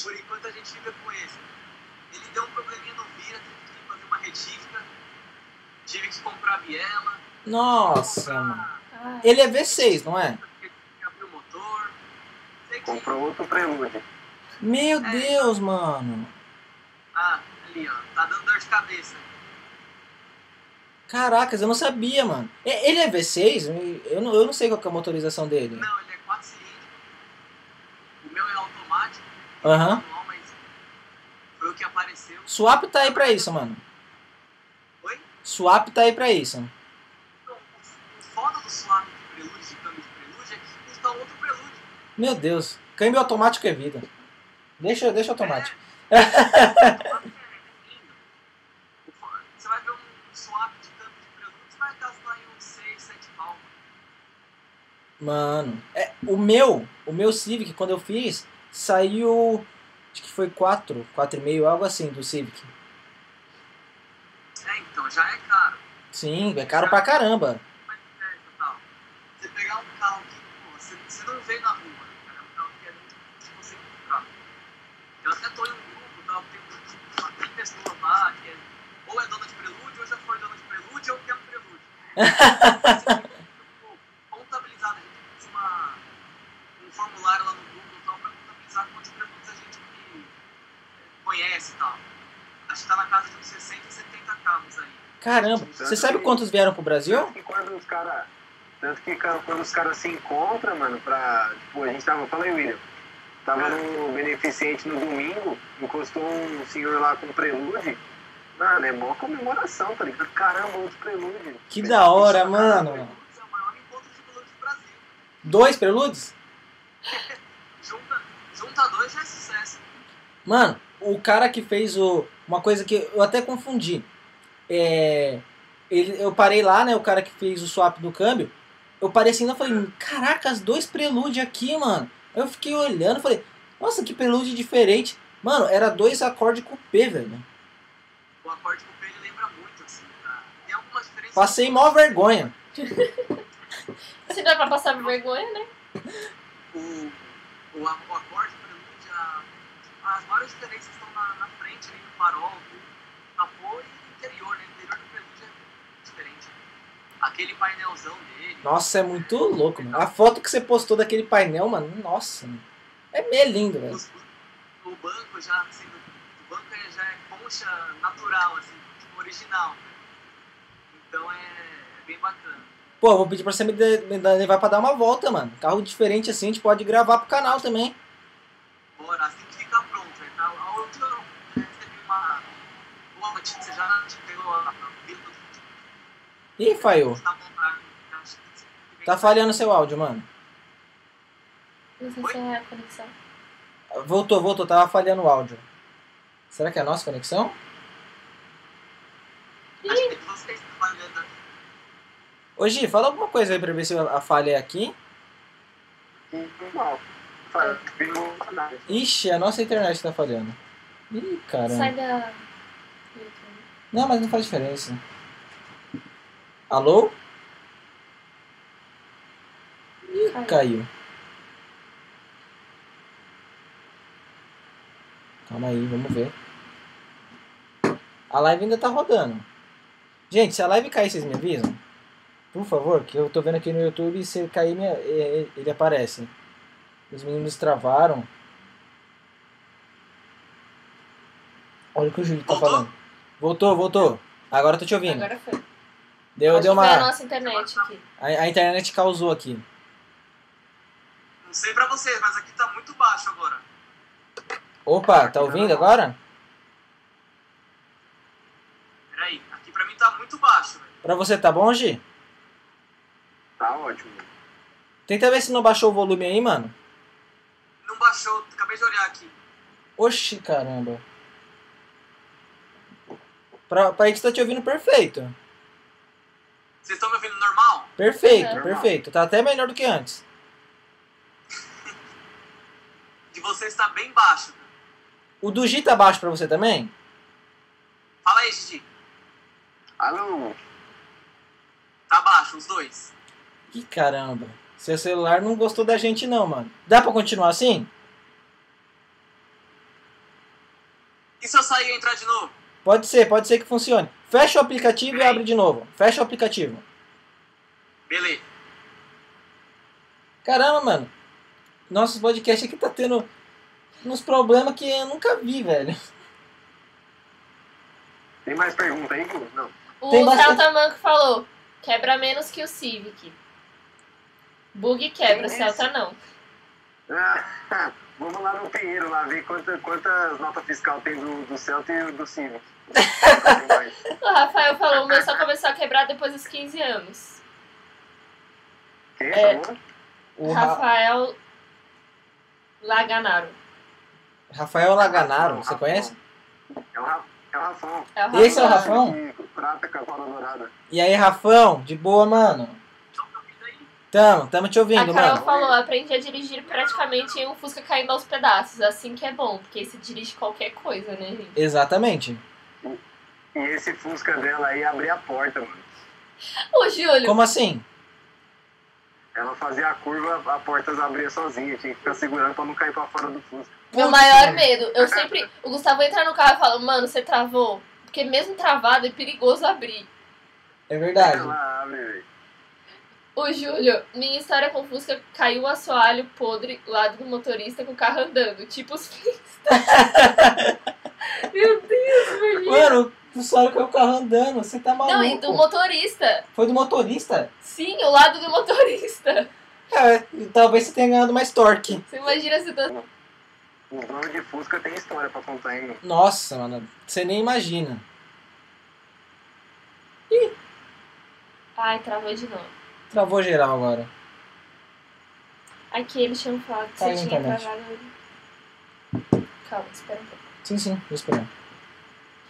Por enquanto a gente fica com esse. Ele deu um probleminha no vira, tive que fazer uma retífica. Tive que comprar a biela. Nossa, mano. Ah, Ele é V6, não é? Comprou outro prelúdio. Meu Deus, mano. Ah, ali, ó. Tá dando dor de cabeça. Caracas, eu não sabia, mano. E- Ele é V6? Eu não, eu não sei qual que é a motorização dele. Não, ele é 4 cilindros. O meu é automático. Aham. mas foi o que apareceu. Swap tá aí pra isso, mano. Oi? Swap tá aí pra isso. Então, o, o foda do swap de prelúdio, de câmbio de prelúdio, é que custa outro prelúdio. Meu Deus. Câmbio automático é vida. Deixa, deixa automático. é lindo. O fa- Você vai ver um swap de tanto de presunto, você vai gastar em uns 6, 7 pau. Mano, é, o meu, o meu Civic, quando eu fiz, saiu. Acho que foi 4, 4,5, algo assim do Civic. É, então, já é caro. Sim, é caro pra caramba. É. Você pegar um carro que pô, você, você não vê na rua, né, cara? É um carro que é muito difícil você comprar. Eu até tô em um grupo, tá? tem um- uma tem pessoa lá que é, ou é dona de prelúdio, ou já foi dona de prelúdio, ou quer um prelúdio. Tipo, contabilizado, a gente fez uma, um formulário lá no Google e tal, pra contabilizar quantos prelúdios a gente que, é, conhece e tal. Acho uns 60, 70 carros aí. Caramba, você sabe quantos vieram pro Brasil? Tanto que quando os caras. Tanto que ca- quando os caras se encontram, mano, pra. Tipo, a gente tava. Fala aí, William. Tava no beneficente no domingo, encostou um senhor lá com um prelúdio. Mano, é mó comemoração, tá ligado? Caramba, outro prelúdio. Que da hora, mano. é o maior encontro de prelúdios do Brasil. Dois preludes? Junta, junta dois já é sucesso. Mano, o cara que fez o. Uma coisa que eu até confundi. É. Ele, eu parei lá, né? O cara que fez o swap do câmbio. Eu parei assim e falei, caraca, as dois prelúdios aqui, mano. Eu fiquei olhando falei, nossa, que prelúdio diferente. Mano, era dois acordes com P, velho. O acorde com o ele lembra muito, assim, tá? Tem algumas diferenças. Passei mó vergonha. Se dá pra passar vergonha, né? O, o, o acorde, o prelúdio, a- as maiores diferenças estão na, na frente, ali no farol, capô e interior, né? O interior do prelúdio é diferente. Aquele painelzão dele. Nossa, é muito louco, mano. A foto que você postou daquele painel, mano, nossa, mano. É meio lindo, velho. O banco já, assim, o banco é- já é concha natural, assim, tipo, original. Então é, é bem bacana. Pô, vou pedir pra você me, de- me levar pra dar uma volta, mano. Carro diferente assim, a gente pode gravar pro canal também. Bora, assim que ficar pronto, né? A outra eu recebi uma boa notícia, já te pegou a do Ih, falhou. tá Tá falhando seu áudio, mano. Não sei se é a conexão. Voltou, voltou, tava falhando o áudio. Será que é a nossa conexão? Acho que vocês estão falhando. Ô Gi, fala alguma coisa aí pra ver se a falha é aqui. Ixi, a nossa internet tá falhando. Ih, caramba. Sai da. Não, mas não faz diferença. Alô? Ih, Caiu. caiu. Calma aí, vamos ver. A live ainda tá rodando. Gente, se a live cair, vocês me avisam? Por favor, que eu tô vendo aqui no YouTube e se cair, minha- ele aparece. Os meninos travaram. Olha o que o Júlio tá falando. Voltou, voltou. Agora eu tô te ouvindo. Agora foi. Deu, Acho deu foi a uma. nossa internet aqui. A, a internet causou aqui. Não sei pra vocês, mas aqui tá muito baixo agora. Opa, tá ouvindo agora? Peraí, aqui pra mim tá muito baixo, velho. Pra você tá bom, Gi? Tá ótimo. Tenta ver se não baixou o volume aí, mano. Não baixou, acabei de olhar aqui. Oxi, caramba. Pra, pra gente tá te ouvindo perfeito. Vocês estão me ouvindo normal? Perfeito, Uhum. perfeito. Tá até melhor do que antes. De vocês tá bem baixo. O do Gi tá baixo pra você também? Fala aí, Gigi. Alô? Tá baixo, os dois. Ih, caramba. Seu celular não gostou da gente não, mano. Dá pra continuar assim? E se eu sair e entrar de novo? Pode ser, pode ser que funcione. Fecha o aplicativo e abre de novo. Fecha o aplicativo. Beleza. Caramba, mano. Nosso podcast aqui tá tendo uns problemas que eu nunca vi, velho. Tem mais pergunta aí? Não. O Tem bastante- Celta Manco falou: quebra menos que o Civic. Bug quebra, Tem Celta não. Ah, vamos lá no Pinheiro lá ver quanta, quantas notas fiscal tem do, do Celta e do mais. O Rafael falou: o meu só começou a quebrar depois dos 15 anos. Quem É. falou? O Ra- Rafael Laganaro. Rafael Laganaro, você conhece? É o, Ra- é o Rafão. É o Esse é o Rafael. Rafão? Que Prata com a cola dourada. E aí, Rafão, de boa, mano? Então, tá vindo aí. Tamo, tamo te A ouvindo, Carol mano. falou, aprendi a dirigir praticamente em um Fusca caindo aos pedaços. Assim que é bom, porque você dirige qualquer coisa, né, gente? Exatamente. E esse Fusca dela aí abria a porta, mano. Ô, Júlio, Como assim? Ela fazia a curva, a porta abria sozinha. Tinha que ficar segurando pra não cair pra fora do Fusca. meu maior mano. medo, eu sempre. O Gustavo entra no carro e fala, mano, você travou. Porque mesmo travado é perigoso abrir. É verdade. Ela abre, velho. Ô, Júlio, minha história com o Fusca caiu o assoalho podre lá do motorista com o carro andando. Tipo os Meu Deus, imagina. Mano, o Sório com o carro andando, você tá maluco. Não, e do motorista. Foi do motorista? Sim, o lado do motorista. É, e talvez você tenha ganhado mais torque. Você imagina a situação. Os donos de Fusca tem história pra contar ainda. Nossa, mano, você nem imagina. Ai, travou de novo. Travou geral agora. Aqui eles tinham falado que Caiu você tinha internet. travado. Calma, espera um pouco. Sim, sim, vou esperar.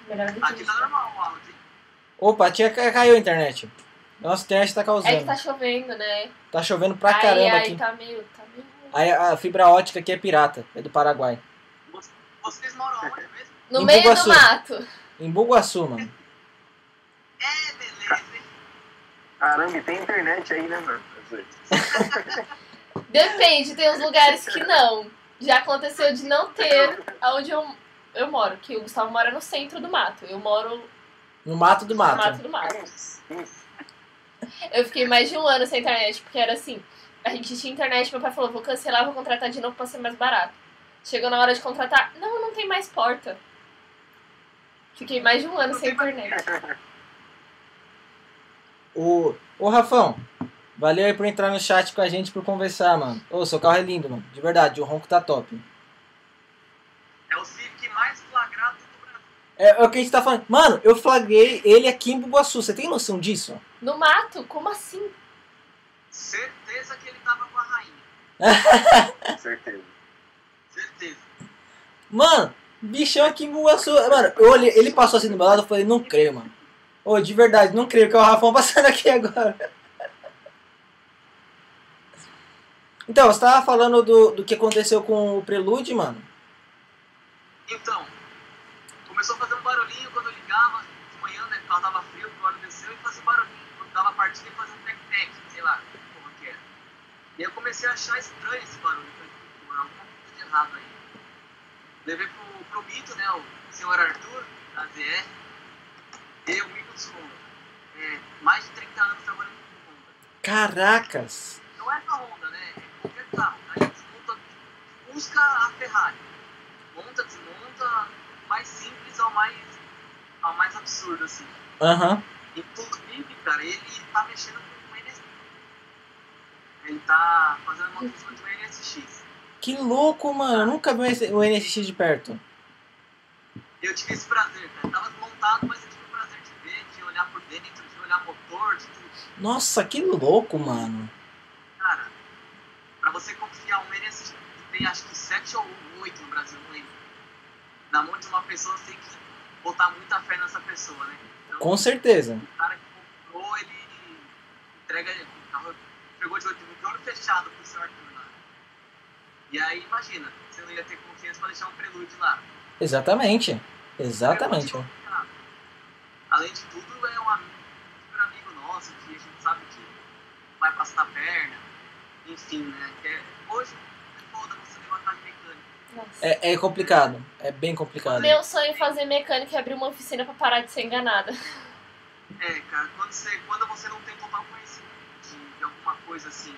Melhor do que Aqui tá normal o áudio. hein? Opa, ca- caiu a internet. Nossa, a internet tá causando. É que tá chovendo, né? Tá chovendo pra aí, caramba aí aqui. tá meio. Tá meio... Aí a fibra ótica aqui é pirata, é do Paraguai. Vocês moram onde mesmo? No Em meio Bugaçu. do mato. Em Bugaçu, mano. É, beleza, hein? Caramba, e tem internet aí, né, mano? Depende, tem uns lugares que não. Já aconteceu de não ter aonde eu, eu moro, que o Gustavo mora no centro do mato. Eu moro No mato do no mato mato. do mato. Eu fiquei mais de um ano sem internet, porque era assim. A gente tinha internet, meu pai falou, vou cancelar, vou contratar de novo pra ser mais barato. Chegou na hora de contratar, não, não tem mais porta. Fiquei mais de um ano sem internet. O, ô Rafão, valeu aí por entrar no chat com a gente por conversar, mano. Ô, seu carro é lindo, mano. De verdade, o ronco tá top. É o Civic mais flagrado do Brasil. É, é o que a gente tá falando. Mano, eu flagrei ele aqui em Bugaçu. Você tem noção disso? No mato? Como assim? Certeza que ele tava com a rainha. Certeza. Certeza. Mano, bichão aqui em Bugaçu. Mano, eu olhei, ele passou assim do meu lado, eu falei, não creio, mano. Ô, de verdade, não creio que é o Rafão passando aqui agora. Então, você tava falando do, do que aconteceu com o Prelude, mano? Então, começou a fazer um barulhinho quando eu ligava de manhã, né? Porque tava frio, o óleo desceu e fazia um barulhinho. Quando dava partida, ele fazia um tec-tec, sei lá, como que era. E aí eu comecei a achar estranho esse barulho. Falei, alguma coisa de errado aí. Levei pro, pro Mito, né? O senhor Arthur, da ZR. E o Mito dos Honda. É, mais de 30 anos trabalhando com Honda. Caracas! Não é da Honda, né? É qualquer carro. Aí desmonta, busca a Ferrari. Monta, desmonta, mais simples ao mais, ao mais absurdo, assim. Aham. Inclusive, cara, ele tá mexendo com o NSX. Ele tá fazendo uma de um NSX. Que louco, mano. Eu nunca vi o NSX de perto. Eu tive esse prazer, cara. Tava desmontado, mas eu tive o prazer de ver, de olhar por dentro, de olhar motor, de tudo. Nossa, que louco, mano. Cara, pra você confiar um NSX que tem acho que 7 ou 8 no Brasil, não lembro. Na mão de uma pessoa, você tem que botar muita fé nessa pessoa, né? Então, Com certeza. o cara que comprou, ele entrega pegou de olho, de olho fechado pro seu Arthur lá. E aí, imagina, você não ia ter confiança pra deixar um prelúdio lá. Exatamente. Exatamente. É complicado. Além de tudo, é um amigo, super nosso, que a gente sabe que vai passar a perna, enfim, né? Que é, hoje é foda você levantar de mecânica. Nossa. É, é complicado. É bem complicado. Meu sonho é fazer mecânica e abrir uma oficina pra parar de ser enganada. É, cara, quando você, quando você não tem total conhecimento de, de alguma coisa assim,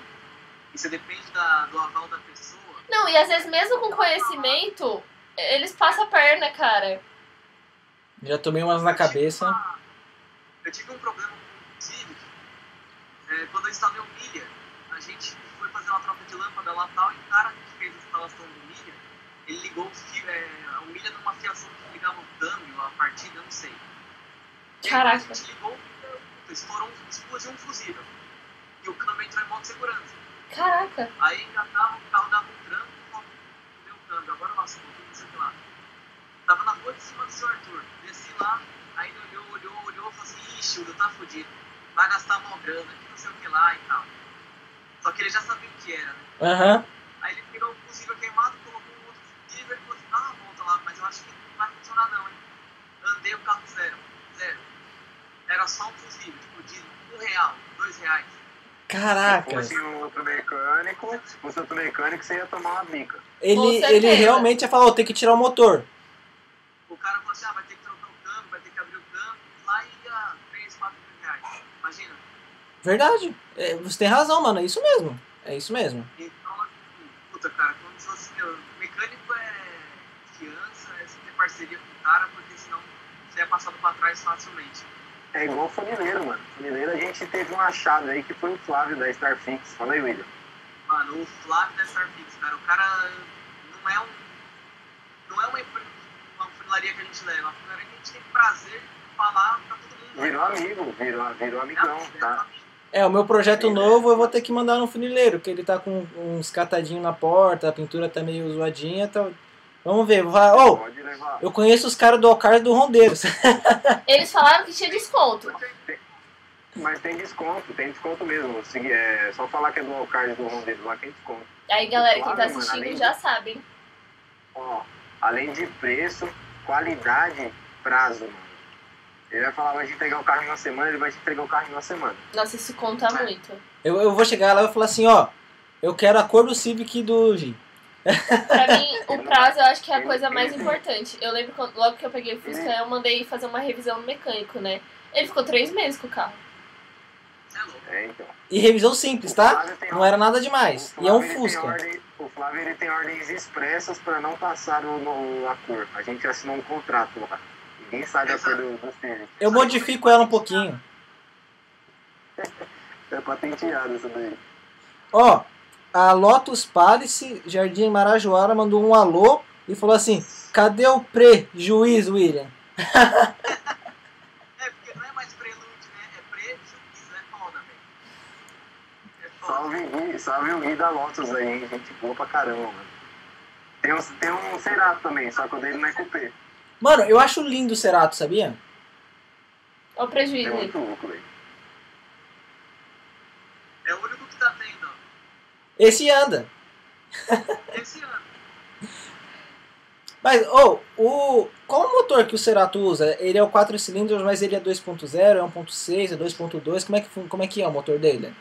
e você depende da, do aval da pessoa, Não, e às vezes mesmo com conhecimento, eles passam a perna, cara. Já tomei umas na cabeça. Eu tive um problema com Civic. É, quando eu instalei o milha, a gente foi fazer uma troca de lâmpada lá tal, e o cara que fez a instalação do milha, ele ligou o fio, é, o milha numa fiação que ligava o câmbio, a partida, eu não sei. Caraca. a gente ligou, estourou, um- explodiu um fusível. E o câmbio entrou em modo de segurança. Caraca. Aí engatava, o carro dava um tranco, só deu o câmbio. Agora assunto, não sei o que lá. Tava na rua de cima do seu Arthur. Desci lá, aí ele olhou, olhou, olhou falou assim, ixi, o tá fudido. Vai gastar mal grana, que não sei o que lá e tal. Só que ele já sabia o que era, né? Aham. Aí ele pegou o fusível queimado, colocou um outro fusível e falou assim, dá uma volta lá, mas eu acho que não vai funcionar não, hein? Andei o carro zero, zero. Era só um fusível, tipo, de um real, dois reais. Se Caraca. fosse um outro mecânico, se fosse outro mecânico, você ia tomar uma bica. Ele, ele realmente ia falar, ó, tem que tirar o motor. O cara falou assim, ah, vai ter que trocar o câmbio, vai ter que abrir o câmbio, lá ia 3, 4 mil reais. Imagina. Verdade. É, você tem razão, mano. É isso mesmo. É isso mesmo. Então, assim, puta, cara, quando você assim, meu, mecânico é fiança, é você ter parceria com o cara, porque senão você é passado pra trás facilmente. É igual funileiro, mano. Funileiro a gente teve um achado aí que foi o Flávio da Starfix. Fala aí, William. Mano, o Flávio da Starfix, cara, o cara não é um. Não é uma, uma funilaria que a gente leva, é uma funilaria que a gente tem prazer falar pra todo mundo. Virou amigo, virou, virou amigão, tá? É, o meu projeto Sim, novo eu vou ter que mandar no funileiro, que ele tá com uns catadinhos na porta, a pintura tá meio zoadinha, tá... Vamos ver, vou falar, ô, Pode levar. eu conheço os caras do Alcar e do Rondeiros. Eles falaram que tinha desconto. Mas tem desconto, tem desconto mesmo. Se- É só falar que é do Alcard do Rondeiro lá, tem desconto. Aí, galera, quem tá Claro, mano, assistindo além já sabe, hein? Ó, além de preço, qualidade, prazo, mano. Ele vai falar, vai te entregar o carro em uma semana, ele vai te entregar o carro em uma semana. Nossa, isso conta muito. Eu, eu vou chegar lá e vou falar assim, ó, eu quero a cor do Civic do G. Pra mim, o prazo eu acho que é a coisa mais importante. Eu lembro quando, logo que eu peguei o Fusca, eu mandei fazer uma revisão no mecânico, né? Ele ficou três meses com o carro. Você é louco. É, então. E revisão simples, tá? Não era nada demais. E é um Fusca. ordem- o Flávio ele tem ordens expressas para não passar o, no- a cor. A gente assinou um contrato lá. Ninguém sabe a cor do, do Civic. Eu modifico ela um pouquinho. É patenteado isso daí. Ó, a Lotus Palace, Jardim Marajoara, mandou um alô e falou assim, cadê o prejuízo, William? É, porque não é mais prelude, né? É prejuízo, é foda, velho. É foda. Salve, Gui, salve o Gui da Lotus aí, hein? Gente boa pra caramba, mano. Tem um, tem um Cerato também, só que o dele não é cupê. Mano, eu acho lindo o Cerato, sabia? Olha o É prejuízo aí. muito louco, velho. É o único que tá tendo, ó. Esse anda. Esse ano. Mas, ô, o... qual o motor que o Cerato usa? Ele é o 4 cilindros, mas ele é 2.0, é 1.6, é 2.2, como é, que, como é que é o motor dele?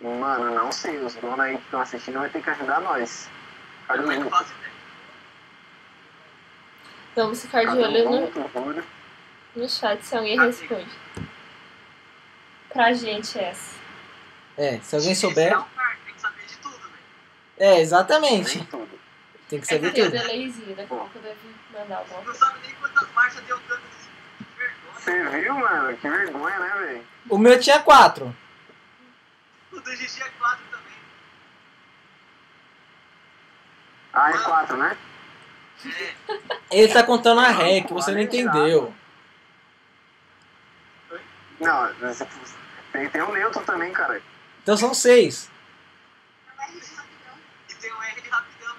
Mano, não sei, os donos aí que estão assistindo vai ter que ajudar nós. Eu o não Ju? faço ideia. Vamos ficar de olho no, no chat se alguém responde. Pra gente essa. É, se alguém souber... é tem que saber de tudo, velho. É, exatamente. Tudo. Tem que É saber o tudo. delayzinho, daqui a pouco deve mandar alguma Não coisa. sabe nem quantas marchas deu tanto desse que vergonha. Você viu, mano? Que vergonha, né, velho? O meu tinha 4. O do Gigi é 4 também. Ah, é 4, né? É. Ele tá contando a ré, que você não entendeu. Não, esse- tem, tem um neutro também, cara. Então são 6. Não é isso, rapidão. E tem o R de rapidão,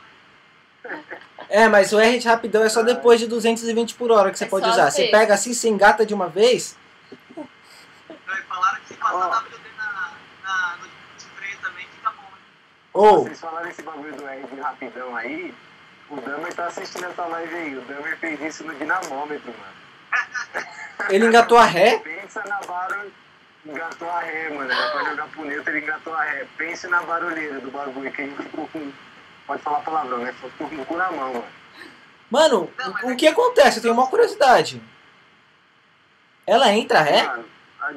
né? É, mas o R de rapidão é só depois de 220 por hora que você É pode usar. Você pega assim, você engata de uma vez. Não, e falaram que se passar Ó. WD na, na, no de freio também fica bom, né? Ou, Vocês falaram esse bagulho do R de rapidão aí. O Damer tá assistindo essa live aí. O Damer fez isso no dinamômetro, mano. ele engatou a ré. Pensa na barulho. Engatou a ré, mano. Era pra jogar pro neutro, ele engatou a ré. Pense na barulheira do bagulho, que a gente ficou com. Pode falar palavrão, né? Ficou com o cu na mão, mano. Mano, o, o que acontece? Eu tenho uma curiosidade. Ela entra a ré? Mano, a-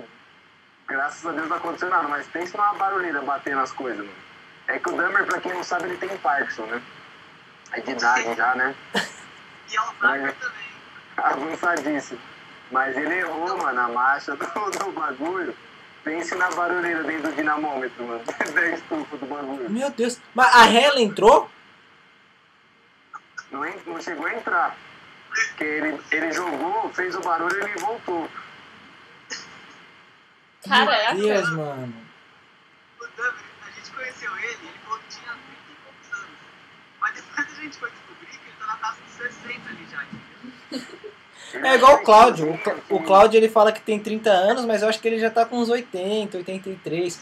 graças a Deus não aconteceu nada, mas pensa numa barulheira batendo nas coisas, mano. É que o Damer, pra quem não sabe, ele tem Parkinson, né? É de idade já, né? E Alzheimer também. Avançadíssimo. Mas ele errou, mano, a marcha do, do bagulho. Pense na barulheira dentro do dinamômetro, mano. Da estufa do bagulho. Meu Deus. Mas a ré ela entrou? Não, não chegou a entrar. Porque ele, ele jogou, fez o barulho e ele voltou. Caraca. Meu Deus, mano. O Dummer, a gente conheceu ele, ele falou que tinha 30 e poucos anos. Mas depois a gente foi descobrir que ele tá na casa dos 60 ali já, entendeu? É igual o Cláudio. O, Clá- o Cláudio ele fala que tem 30 anos, mas eu acho que ele já tá com uns 80, 83.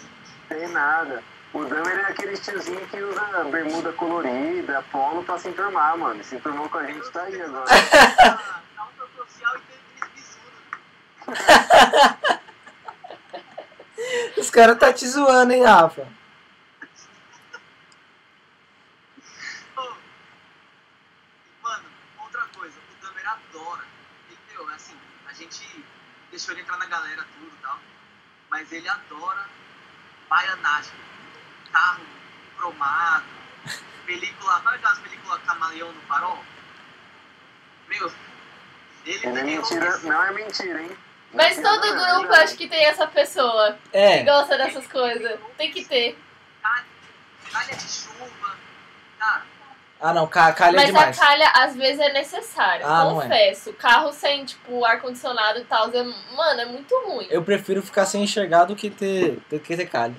Tem nada. O Damer é aquele tiozinho que usa bermuda colorida, polo pra se enturmar, mano. Se enturmou com a gente, tá aí agora. Tá alta social e bisudos. Os caras tá te zoando, hein, Rafa? Ô, Mano, outra coisa, o Damer adora. Ele, meu, assim, a gente deixou ele entrar na galera tudo e tal. Mas ele adora baianagem. Carro cromado, película. Sabe aquelas películas camaleão no farol? Meu, ele Não é tem mentira, não é mentira, hein? Mas todo grupo acho que tem essa pessoa que É. gosta dessas coisas. Tem que ter. calha de chuva. Cara, Ah, não, ca- calha Mas demais. a calha às vezes é necessário. Ah, é. confesso. Carro sem, tipo, ar-condicionado e tal. É, mano, é muito ruim. Eu prefiro ficar sem enxergar do que ter, do que ter calha.